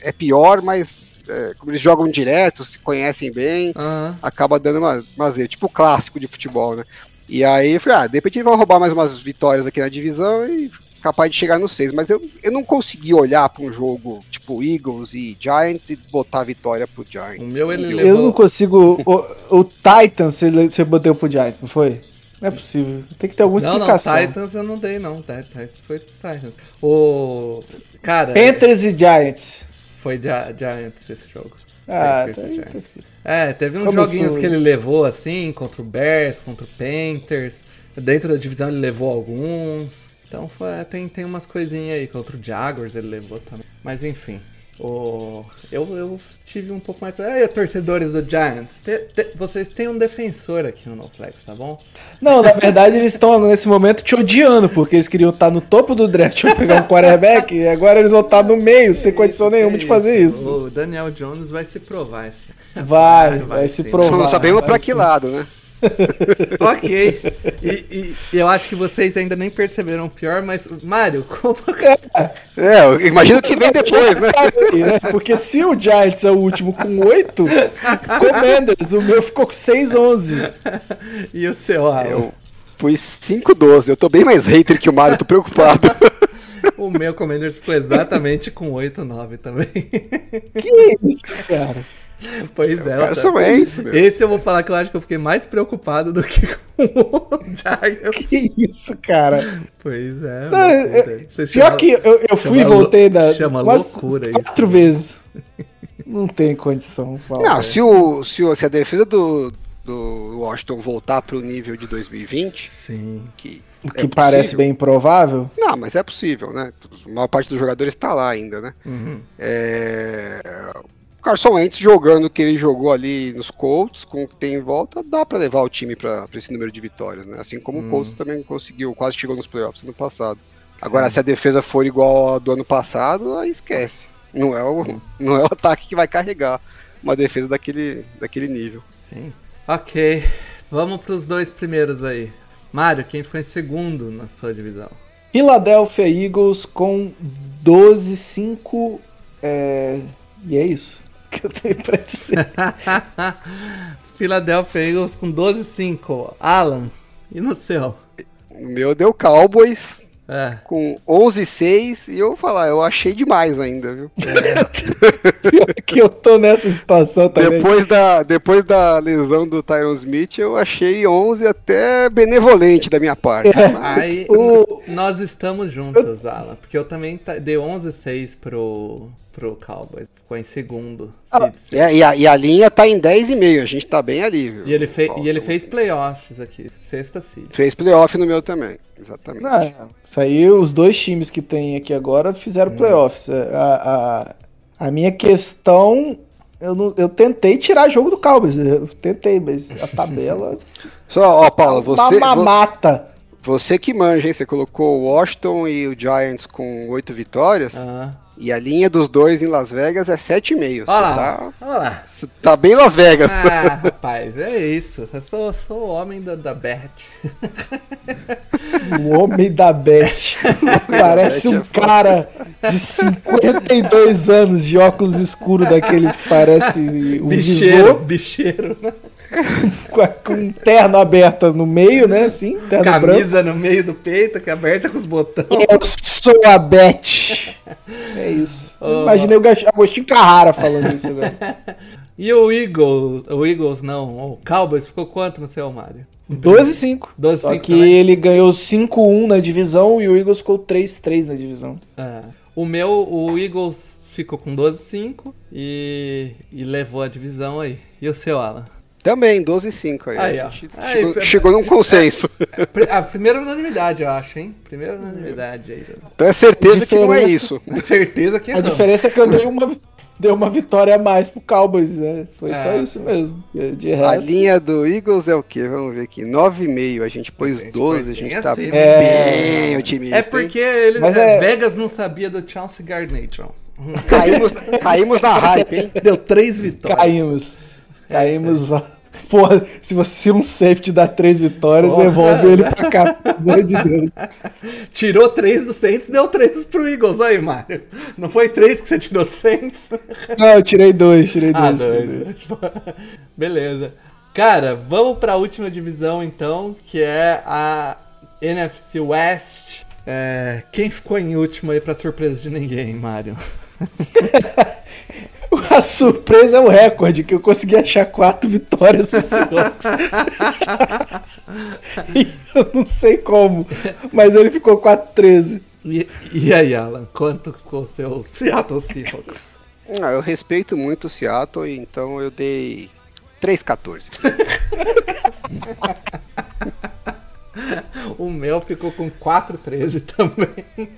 é pior, mas é, como eles jogam direto, se conhecem bem, Aham. acaba dando uma, uma zebra. Tipo o clássico de futebol, né? E aí eu falei, ah, de repente eles vão roubar mais umas vitórias aqui na divisão e capaz de chegar no 6. Mas eu, eu não consegui olhar pra um jogo tipo Eagles e Giants e botar a vitória pro Giants. O meu ele Não levou- Eu não consigo. O, o Titans você, botou pro Giants, não foi? Não é possível. Tem que ter alguma Não, não, explicação. Titans eu não dei, não. Ti- Titans foi Titans. O. Cara, Panthers e Giants. foi Gi- Giants esse jogo. Ah, Panthers tá, e Giants. tá. É, teve uns joguinhos que ele levou assim, contra o Bears, contra o Panthers. Dentro da divisão ele levou alguns. Então foi, tem, tem umas coisinhas aí. Contra o Jaguars ele levou também. Mas enfim. O, eu, eu tive um pouco mais. Aí, torcedores do Giants, te- te- vocês têm um defensor aqui no NoFlex, tá bom? Não, na verdade eles estão nesse momento te odiando, porque eles queriam estar no topo do draft pra pegar um quarterback, e agora eles vão estar no meio, sem condição nenhuma de fazer isso. O Daniel Jones vai se provar esse. Vai, vai se sim. provar. Não sabemos pra vai que sim. lado, né? Ok. E, e- eu acho que vocês ainda nem perceberam o pior, mas, Mário, como. É, eu imagino que vem depois, né? Porque se o Giants é o último com 8, Commanders, o meu ficou com 6-11. E o seu, Alan? Eu pus 5-12. Eu tô bem mais hater que o Mario, tô preocupado. O meu Commanders ficou exatamente com 8-9 também. Que isso, cara? pois é. eu Carson tô- Wentz, meu. Esse eu vou falar que eu acho que eu fiquei mais preocupado do que com o Giants. Que isso, cara? Pois é. Não, é- é. Vocês Pior chamam- que eu, eu fui e chama voltei da. chama loucura isso. Quatro vezes. Não tem condição. Paulo. Não, se, o, se, o- se a defesa do, do Washington voltar pro nível de 2020, Sim. que. O é que parece possível. bem improvável. Não, mas é possível, né? A maior parte dos jogadores tá lá ainda, né? Uhum. É... O Carson Wentz jogando o que ele jogou ali nos Colts, com o que tem em volta, dá pra levar o time pra pra esse número de vitórias, né? Assim como o Colts também conseguiu, quase chegou nos playoffs no passado. Agora, se a defesa for igual a do ano passado, aí esquece. Não é o, não é o ataque que vai carregar uma defesa daquele, daquele nível. Sim. Ok. Vamos pros dois primeiros aí. Mário, quem foi em segundo na sua divisão? Philadelphia Eagles com 12-5. É... E é isso que eu tenho pra dizer. Philadelphia Eagles com 12-5. Alan, e no seu? O meu deu Cowboys É. com 11-6 e eu vou falar, eu achei demais ainda, viu? Pior que eu tô nessa situação também. Depois da, depois da lesão do Tyron Smith, eu achei 11 até benevolente da minha parte. Aí, O- nós estamos juntos, Alan. Porque eu também ta- dei 11-6 pro, pro Cowboys. Ficou em segundo. Ah, six. É, e, a, e a linha tá em 10,5, a gente tá bem ali, viu? E ele, fe e ele fez playoffs aqui. Sexta seed. Fez playoff no meu também, exatamente. Não, é. isso aí, os dois times que tem aqui agora fizeram playoffs. É, A, a, a minha questão. Eu, não, eu tentei tirar jogo do Cowboys. Eu tentei, mas a tabela. Só, ó, Paulo, uma você, vo- mamata. você que manja, hein? Você colocou o Washington e o Giants com 8 vitórias. E a linha dos dois em Las Vegas é 7,5. Olha lá. tá, Olha lá. tá bem Las Vegas. Ah, rapaz, é isso. Eu sou, sou o homem da, da Bet. O homem da Bet. Parece um cara de 52 anos de óculos escuros, daqueles que parece um Bicheiro, visor, bicheiro. com, um terno aberto no meio, né? Assim, terno branco. Camisa no meio do peito, que é aberta com os botões. Eu sou a Bet. É isso. Oh. Imaginei o Agostinho Carrara falando isso agora. E o Eagles, o Eagles não, o Cowboys ficou quanto no seu, Mário? 12-5. 12-5 Só que também? ele ganhou 5-1 na divisão e o Eagles ficou 3-3 na divisão. Ah, o meu, o Eagles ficou com 12-5 e, e levou a divisão aí. E o seu, Alan? Também, 12 e 5 aí. Aí, a ó. gente Aí, chegou, foi- chegou num consenso. Pri- A primeira unanimidade, eu acho, hein? Primeira unanimidade aí. Então é certeza que não é isso. Com certeza que A erramos. diferença é que eu dei uma. deu uma vitória a mais pro Cowboys, né? Foi É. só isso mesmo. De A resto. linha do Eagles é o quê? Vamos ver aqui. 9,5. A gente pôs A gente 12. pôs A gente bem tá bem otimista. É porque eles, Mas é, é- Vegas não sabia do Chelsea Gardnerons. Caímos, caímos na hype, hein? Deu três vitórias. Caímos. Caímos. ó. Porra, se você um safety dá três vitórias, Porra. devolve ele pra cá. Pelo amor de Deus. Tirou três do Saints, deu três pro Eagles. Aí, Mário. Não foi três que você tirou do Saints? Não, eu tirei dois, tirei dois. Ah, tirei dois. Beleza. Cara, vamos pra última divisão então, que é a NFC West. É, quem ficou em último aí pra surpresa de ninguém, Mário? A surpresa é o recorde, que eu consegui achar quatro vitórias pro Seahawks. E eu não sei como, mas ele ficou 4-13. E, e aí, Alan, quanto ficou o seu Seattle Seahawks? Ah, eu respeito muito o Seattle, então eu dei 3,14. O meu ficou com 4-13 também.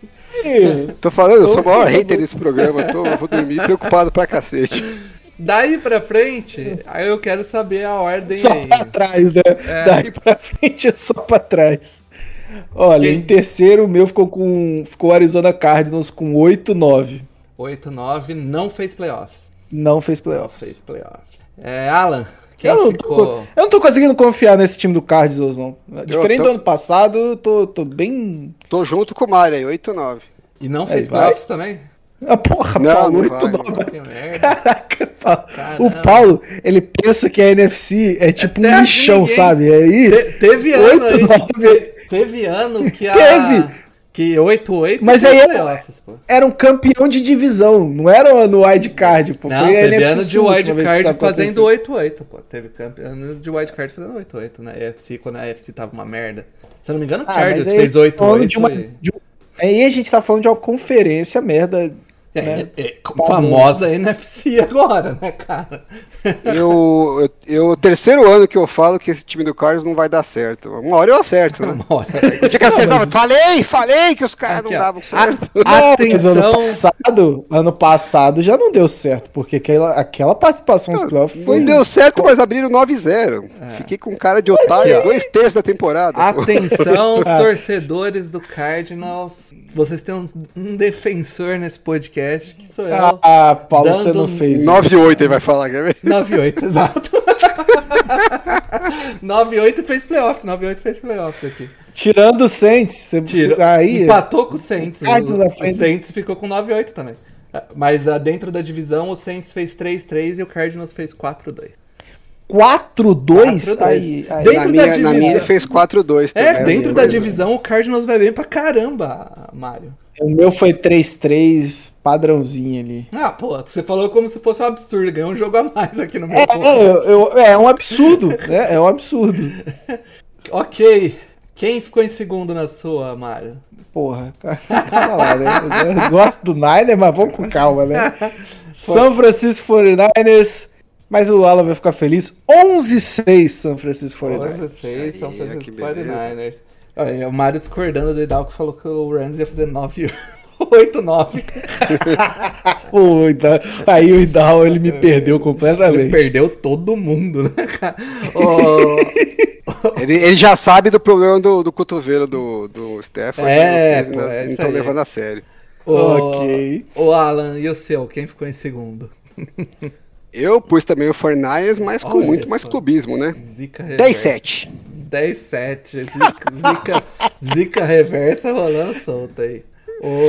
Tô falando, eu sou o maior hater desse programa. Tô, vou dormir preocupado pra cacete. Daí pra frente, aí eu quero saber a ordem Só aí. pra trás, né? Daí pra frente é só pra trás. Olha, Quem? em terceiro o meu ficou com. Ficou o Arizona Cardinals com 8-9. 8-9 não fez playoffs. Não fez playoffs. Fez playoffs. É, Alan, quem eu, não ficou? tô, eu não tô conseguindo confiar nesse time do Cardinals, não. Diferente tô- do ano passado, eu tô, tô bem. Tô junto com o Mário aí, 8,9. E não fez vai? playoffs também? Ah, porra, Não, Paulo, não 8-9. vai, Que merda. Caraca, Paulo. Caramba. O Paulo, ele pensa que a NFC é tipo terra um lixão, ninguém. sabe? E aí. Te- teve ano aí. 8-9. te- Teve ano que a. Teve. Que 8-8 Mas aí pô. Era um campeão de divisão, não era no wild card, pô. Não, Foi a teve NFC ano de wildcard fazendo aconteceu. 8-8, pô. Teve campe- ano de wildcard fazendo 8-8 na EFC, quando a EFC tava uma merda. Se eu não me engano, o Ah, Cardinals aí fez tá falando 8-8. de uma- e- de um- Aí a gente tá falando de uma conferência merda. É, né? é, é, famosa NFC agora, né, cara? Eu, eu, eu- o terceiro ano que eu falo que esse time do Carlos não vai dar certo. Uma hora eu acerto, né? Uma hora. O dia que acertava, falei, falei que os caras não davam certo. Não, mas ano Atenção. passado, ano passado já não deu certo, porque aquela, aquela participação nos playoffs foi. Não deu certo, mas abriram 9-0. Fiquei com cara de otário Aqui, ó. dois terços da temporada. Atenção, Ah. torcedores do Cardinals. Vocês têm um, um defensor nesse podcast, que sou eu. Ah, Paulo, você Dando não fez. isso. 9-8 ele vai falar, quer ver? 9-8, exato. 9-8 fez playoffs, 9-8 fez playoffs aqui. Tirando o Saints, você, Tira, você- aí. empatou com o Saints. Cardinals O, na o frente. Saints ficou com 9-8 também. Mas ah, dentro da divisão, o Saints fez 3-3 e o Cardinals fez 4-2. 4-2? 4-2. Aí, aí. Dentro na, da minha, na divisão. minha ele fez 4-2 É, dentro da divisão, o Cardinals vai bem pra caramba, Mário. O meu foi 3-3, padrãozinho ali. Ah, pô, você falou como se fosse um absurdo, ganhou um jogo a mais aqui no meu É, é, eu- eu- é um absurdo, né? É um absurdo. Ok. Quem ficou em segundo na sua, Mário? Porra, calma lá, né? Eu gosto do Niner, mas vamos com calma, né? São Francisco 49ers, mas o Alan vai ficar feliz. 11-6 São Francisco 49ers. 16, São Francisco que beleza. 49ers. Olha, o Mário discordando do Hidalgo falou que o Rams ia fazer 9 8, 9. Pô, então, aí o Idal ele me perdeu Ele completamente. perdeu todo mundo, né, cara? Ô, Ele, ele já sabe do problema do, do cotovelo do, do Stefan. É, vocês pô, é isso estão aí. levando a sério. Ok. Ô, Alan, e o seu? Quem ficou em segundo? Eu pus também o 49ers, mas com Olha muito mais só. clubismo, né? Zica reversa. 10-7. 10-7. Zica, zica, zica reversa rolando solta aí.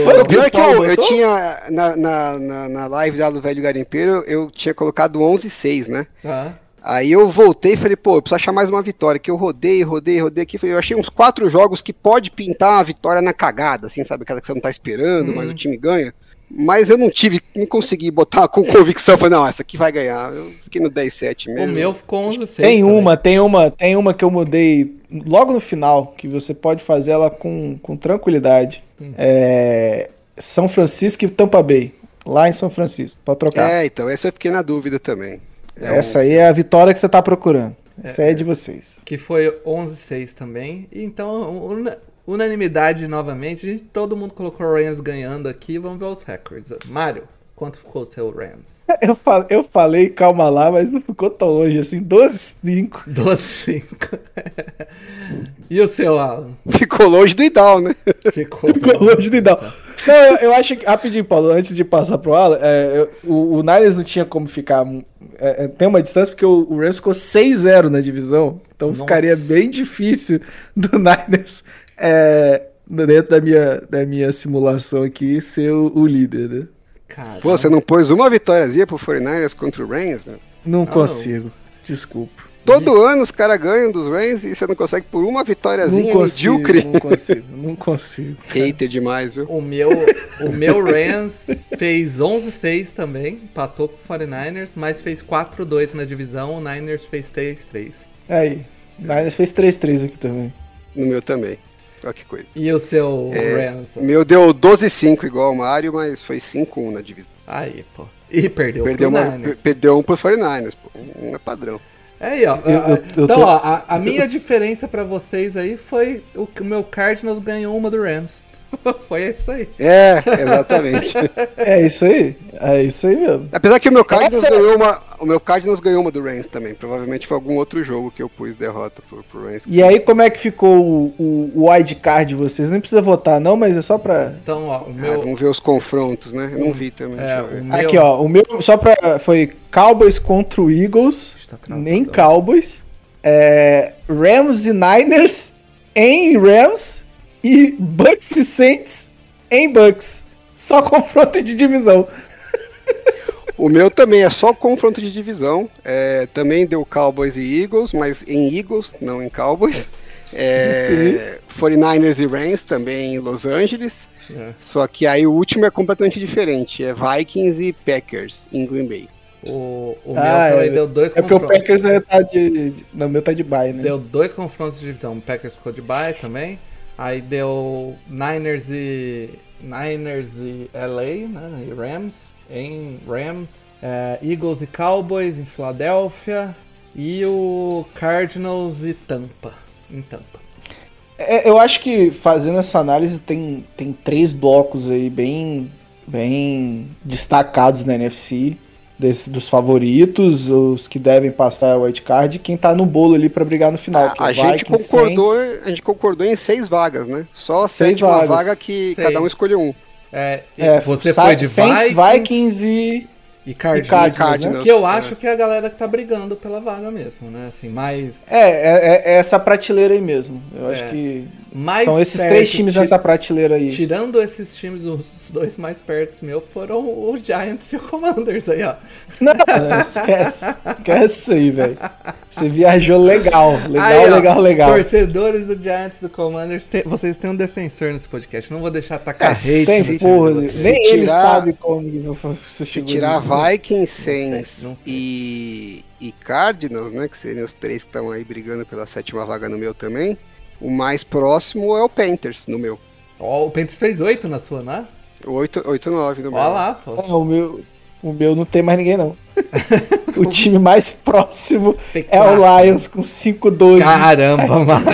Mano, o pior é que eu, eu tinha, na, na, na, na live lá do Velho Garimpeiro, eu tinha colocado 11-6, né? ah, Aí eu voltei e falei, pô, eu preciso achar mais uma vitória, que eu rodei, rodei, rodei aqui, eu achei uns quatro jogos que pode pintar uma vitória na cagada, assim, sabe, aquela que você não tá esperando, mas o time ganha. Mas eu não tive, não consegui botar com convicção, falei, não, essa aqui vai ganhar. Eu fiquei no 10-7 o mesmo. meu ficou 11-6. Tem também. uma, tem uma, tem uma que eu mudei logo no final, que você pode fazer ela com, com tranquilidade. É, São Francisco e Tampa Bay, lá em São Francisco, pode trocar. É, então, essa eu fiquei na dúvida também. É Essa aí é a vitória que você tá procurando. Essa aí é de vocês. Que foi 11-6 também. E Então, una- unanimidade novamente. A gente, todo mundo colocou o Rams ganhando aqui. Vamos ver os records. Mário, Quanto ficou o seu Rams? Eu, fal- eu falei, calma lá, mas não ficou tão longe assim. 12-5. 12-5. e o seu, Alan? Ficou longe do Idal, né? Ficou, Ficou longe de dar. Não, eu, eu acho que, rapidinho, Paulo, antes de passar pro Alan, é, eu- o, o Niners não tinha como ficar. é, é, tem uma distância porque o, o Rams ficou 6-0 na divisão. Então Nossa. ficaria bem difícil do Niners, é, dentro da minha, da minha simulação aqui, ser o, o líder, né? Cara, Pô, você não pôs uma vitóriazinha pro 49ers contra o Rams, meu? Não não. consigo. Desculpa. Todo ano os caras ganham dos Rams e você não consegue por uma Não vitóriazinha consigo, medíocre. não consigo, não consigo. Hater demais, viu? O meu, o meu Rams fez 11-6 também, empatou com o 49ers, mas fez 4-2 na divisão, o Niners fez 3-3. Aí, Niners fez 3-3 aqui também. No meu também. Olha que coisa. E o seu É, Rams? O meu deu 12-5 igual o Mario, mas foi 5-1 na divisão. Aí, pô. E perdeu, Perdeu, pro uma, Niners. perdeu um pros 49ers, pô. Um é padrão. É aí, ó. Eu- eu- eu então, tô- ó, a, a minha diferença pra vocês aí foi o que o meu Cardinals ganhou uma do Rams. foi isso aí. É, exatamente. É isso aí, é isso aí mesmo. Apesar que o meu Cardinals Essa- ganhou uma. O meu Cardinals ganhou uma do Rams também. Provavelmente foi algum outro jogo que eu pus derrota pro, pro Rams. E aí, como é que ficou o, o, o wide card de vocês? Nem precisa votar, não, mas é só pra. Então, ó, o Ah, meu. vamos ver os confrontos, né? Eu não vi também. É, meu. Aqui, ó, o meu só pra. Foi Cowboys contra o Eagles, Tá travado, em ó. Cowboys. É, Rams e Niners em Rams. E Bucks e Saints em Bucks. Só confronto de divisão. O meu também é só confronto de divisão. É, também deu Cowboys e Eagles, mas em Eagles, não em Cowboys. É, 49ers e Rams também em Los Angeles. É. Só que aí o último é completamente diferente. É Vikings e Packers em Green Bay. O, o Ah, meu também é- deu dois É porque o confrontos. Packers é, tá de. de- Não, o meu tá de bye, né? Deu dois confrontos de divisão. O Packers ficou de bye também. Aí deu Niners e. Niners e LA, né? E Rams. Em Rams. É, Eagles e Cowboys em Filadélfia. E o Cardinals e Tampa. Em Tampa. É, eu acho que fazendo essa análise tem, tem três blocos aí bem, bem destacados na NFC. Desse, dos favoritos, os que devem passar o wildcard e quem tá no bolo ali pra brigar no final. que é a, gente Vikings, concordou, Saints. a gente concordou em seis vagas, né? Só Seis vagas. vaga que Seis. cada um escolheu um. É, É, você Sa- foi de Saints, Vikings, Vikings e, e Cardinals. e Cardinals, né? Cardinals. Que eu É. acho que é a galera que tá brigando pela vaga mesmo, né? Assim, mais. É, é, é essa prateleira aí mesmo. Eu É. acho que mais são esses perto, três times ti- nessa prateleira aí. Tirando esses times, os dois mais perto meu foram os Giants e o Commanders aí, ó. Não, não, esquece. Esquece isso aí, velho. Você viajou legal. Legal, Aí, ó, legal, legal. Torcedores do Giants e do Commanders, tem- vocês têm um defensor nesse podcast. Não vou deixar atacar É, hate. Tem time porra, nem Se ele tirar- sabe como que você Se chegou tirar nisso? Vikings, Saints e, e Cardinals, né? Que seriam os três que estão aí brigando pela sétima vaga no meu também. O mais próximo é o Panthers, no meu. Ó, o Panthers fez 8 na sua, né? 8-9 no meu. Ó lá, pô. Ah, o meu, o meu não tem mais ninguém, não. o time mais próximo é o Lions com 5-12. Caramba, mano.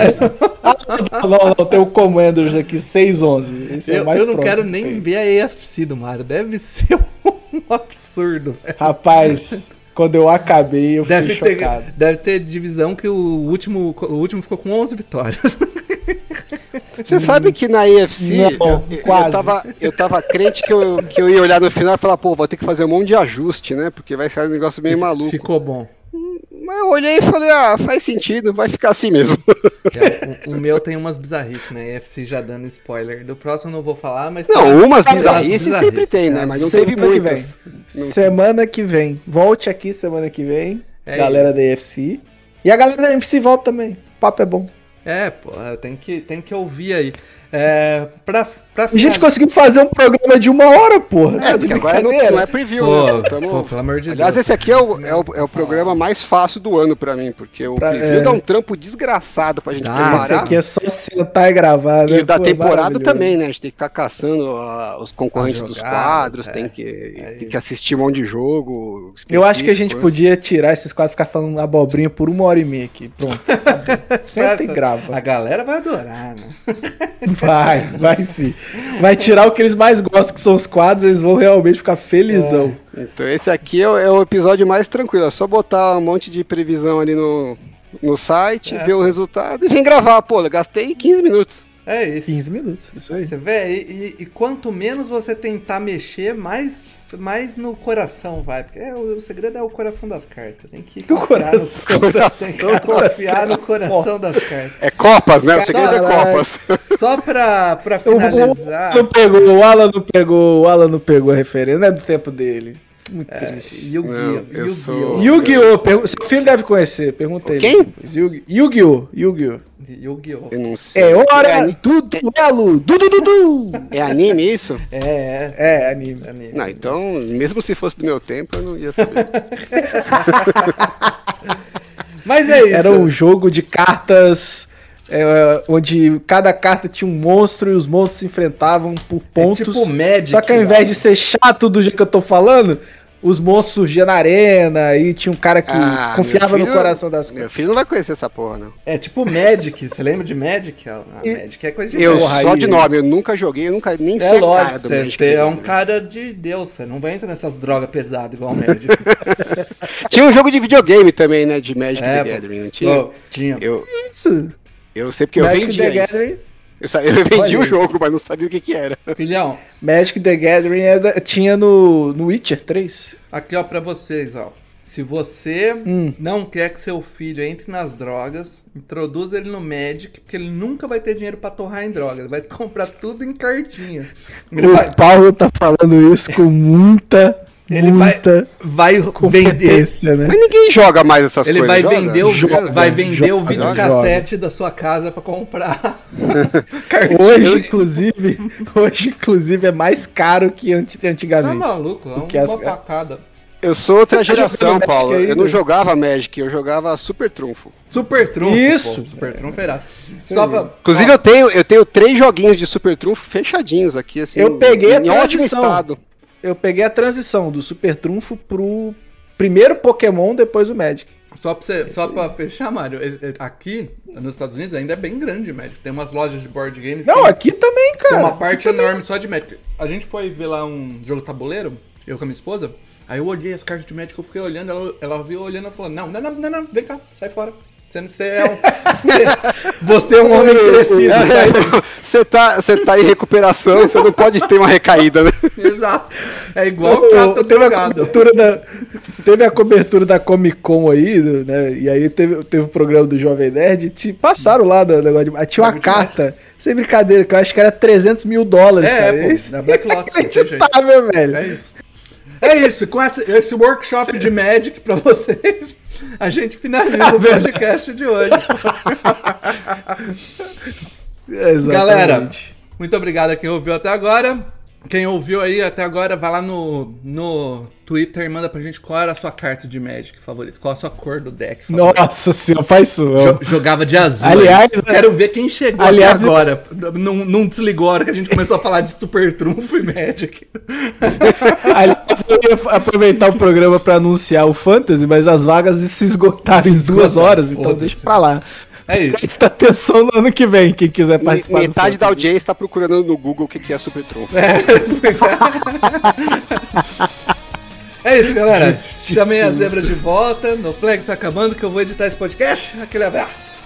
Não, não, tem o Commanders aqui 6-11. Esse é o Eu, mais eu não próximo quero que nem ver a AFC do Mario. Deve ser um absurdo, velho. Rapaz, quando eu acabei, eu fiquei Deve ter, chocado. deve ter divisão que o último, o último ficou com 11 vitórias. Você sabe que na AFC Não, eu, eu, tava, eu tava crente que eu, que eu ia olhar no final e falar, pô, vou ter que fazer um monte de ajuste, né? Porque vai sair um negócio meio maluco. Ficou bom. Mas eu olhei e falei, ah, faz sentido, vai ficar assim mesmo. É, o, o meu tem umas bizarrices, né? AFC já dando spoiler. Do próximo eu não vou falar, mas. tem Não, umas tem bizarrices sempre tem, né? Mas não teve Semana que muitas. vem. Semana que vem. Volte aqui semana que vem. É galera da EFC. E a galera da EFC volta também. O papo é bom. É, pô, tem que, tem que ouvir aí. É, pra, pra A gente conseguiu fazer um programa de É, uma hora, porra. De porque agora não, brincadeira. não é preview, Pô, né? Pô, pelo amor de Aliás, Deus. esse aqui é o, é, o, é o programa mais fácil do ano pra mim, porque o Pra- preview é. dá um trampo desgraçado pra gente Dá, preparar. Esse aqui é só sentar e gravar, né? E o da Pô, temporada também, né? A gente tem que ficar caçando ah, os concorrentes As dos quadros, é. tem, que, É tem que assistir um monte de jogo. Eu acho que a gente né? podia tirar esses quadros e ficar falando abobrinha por uma hora e meia aqui. Pronto. Senta e A grava. galera vai adorar, né? Vai, vai sim. Vai tirar o que eles mais gostam, que são os quadros, eles vão realmente ficar felizão. Então esse aqui é o, é o episódio mais tranquilo. É só botar um monte de previsão ali no, no site, ver o resultado e vem gravar. Pô, eu gastei 15 minutos. É isso. 15 minutos, isso aí. Você vê, e, e- e quanto menos você tentar mexer, mais, mais no coração vai. Porque é, o, o segredo é o coração das cartas. Tem que O confiar coração no, das tem que confiar no coração das cartas. É Copas, né? O segredo é. Copas. Só pra, pra O, o, finalizar. não pegou, o Alan não pegou, o Alan não pegou a referência, não é do tempo dele. Muito É, triste. Yu-Gi-Oh! Yu-Gi-Oh! sou- Seu filho deve conhecer, pergunta ele. Quem? Yu-Gi-Oh! Yu-Gi-Oh! Yu-Gi-Oh! Eu não sei. É É, hora ani- do duelo! Du, du, du, é anime isso? É, é. É, anime. anime. Não, então, mesmo se fosse do meu tempo, eu não ia saber. Mas é isso. Era um jogo de cartas é, onde cada carta tinha um monstro e os monstros se enfrentavam por pontos. tipo Magic, Só que ao invés de ser chato do jeito que eu tô falando, os monstros surgiam na arena e tinha um cara que Ah, confiava meu no filho- coração das Meu cartas. filho não vai conhecer essa porra, não. É tipo Magic. Você lembra de Magic? Ah, Magic é coisa de Eu Porra, só aí- de nome, eu nunca joguei, eu nunca nem É sei a lógico, cara do você, Magic você the é um cara de Deus, você não vai entrar nessas drogas pesadas igual o Magic. Tinha um jogo de videogame também, né? De Magic É, the. Gathering, não tinha? Tinha. Eu, Isso. eu sei porque eu Magic vendia the isso. Gathering. Eu, sa- eu vendi Olha o jogo, mas não sabia o que que era. Filhão, Magic the Gathering é da- tinha no, no Witcher 3. aqui ó pra vocês, ó. Se você Hum. não quer que seu filho entre nas drogas, introduza ele no Magic, porque ele nunca vai ter dinheiro pra torrar em droga. Ele vai comprar tudo em cartinha. Ele o vai, Paulo tá falando isso com muita, ele vai, muita vai vender. competência, né? Mas ninguém joga mais essas Ele coisas. vai joga? vender, o, Joga, vai vender o joga, videocassete da sua casa pra comprar. Hoje, inclusive, hoje, inclusive, é mais caro que Tá antigamente. maluco? É uma que as- facada. Eu sou outra tá geração, Paulo. Aí, eu não né? jogava Magic, eu jogava Super Trunfo. Super trunfo. Isso. pô, super trunfo era. Só pra, Inclusive, eu tenho, eu tenho três joguinhos de Super Trunfo fechadinhos aqui, assim. Eu peguei a em ótimo transição. estado. Eu peguei a transição do Super Trunfo pro primeiro Pokémon, depois o Magic. Só pra, você, só pra fechar, Mário, aqui nos Estados Unidos ainda é bem grande Magic. Tem umas lojas de board games. Não, tem, aqui também, cara. tem uma parte enorme só de Magic. A gente foi ver lá um jogo tabuleiro, eu com a minha esposa. Aí eu olhei as cartas de Magic, eu fiquei olhando, ela, ela viu olhando e falou: Não, não, não, não, não, vem cá, sai fora. Você, não- você é um. você é um homem crescido, sai daí. Você tá, você tá em recuperação, você não pode ter uma recaída, né? Exato. É igual o prata teve, a cobertura da, teve a cobertura da Comic Con aí, né? E aí teve, teve o programa do Jovem Nerd. te passaram lá do negócio de. Tinha uma carta, sem brincadeira, que eu acho que era 300 mil dólares, É, cara. pô, Isso da Black Lotus, jeito. inacreditável, velho. É isso. É isso, com esse, esse workshop de Magic pra vocês, a gente finaliza o podcast de hoje. Exatamente. Galera, muito obrigado a quem ouviu até agora. Quem ouviu aí até agora, vai lá no, no Twitter e manda pra gente qual era a sua carta de Magic favorita, qual a sua cor do deck favorita. Nossa senhora, faz isso. Jo- Jogava de azul. Aliás, aí. quero ver quem chegou aliás, até agora. Não, não desligou a hora que a gente começou a falar de Super Trunfo e Magic. Aliás, eu ia aproveitar o programa pra anunciar o Fantasy, mas as vagas se esgotaram em Se duas esgotaram, horas, então deixa pra lá. É isso. Presta atenção no ano que vem, quem quiser participar. do Metade da audiência tá procurando no Google o que é Super Trunfo. Pois é. É isso, galera. Chamei a zebra de volta. No Flex tá acabando que eu vou editar esse podcast. Aquele abraço.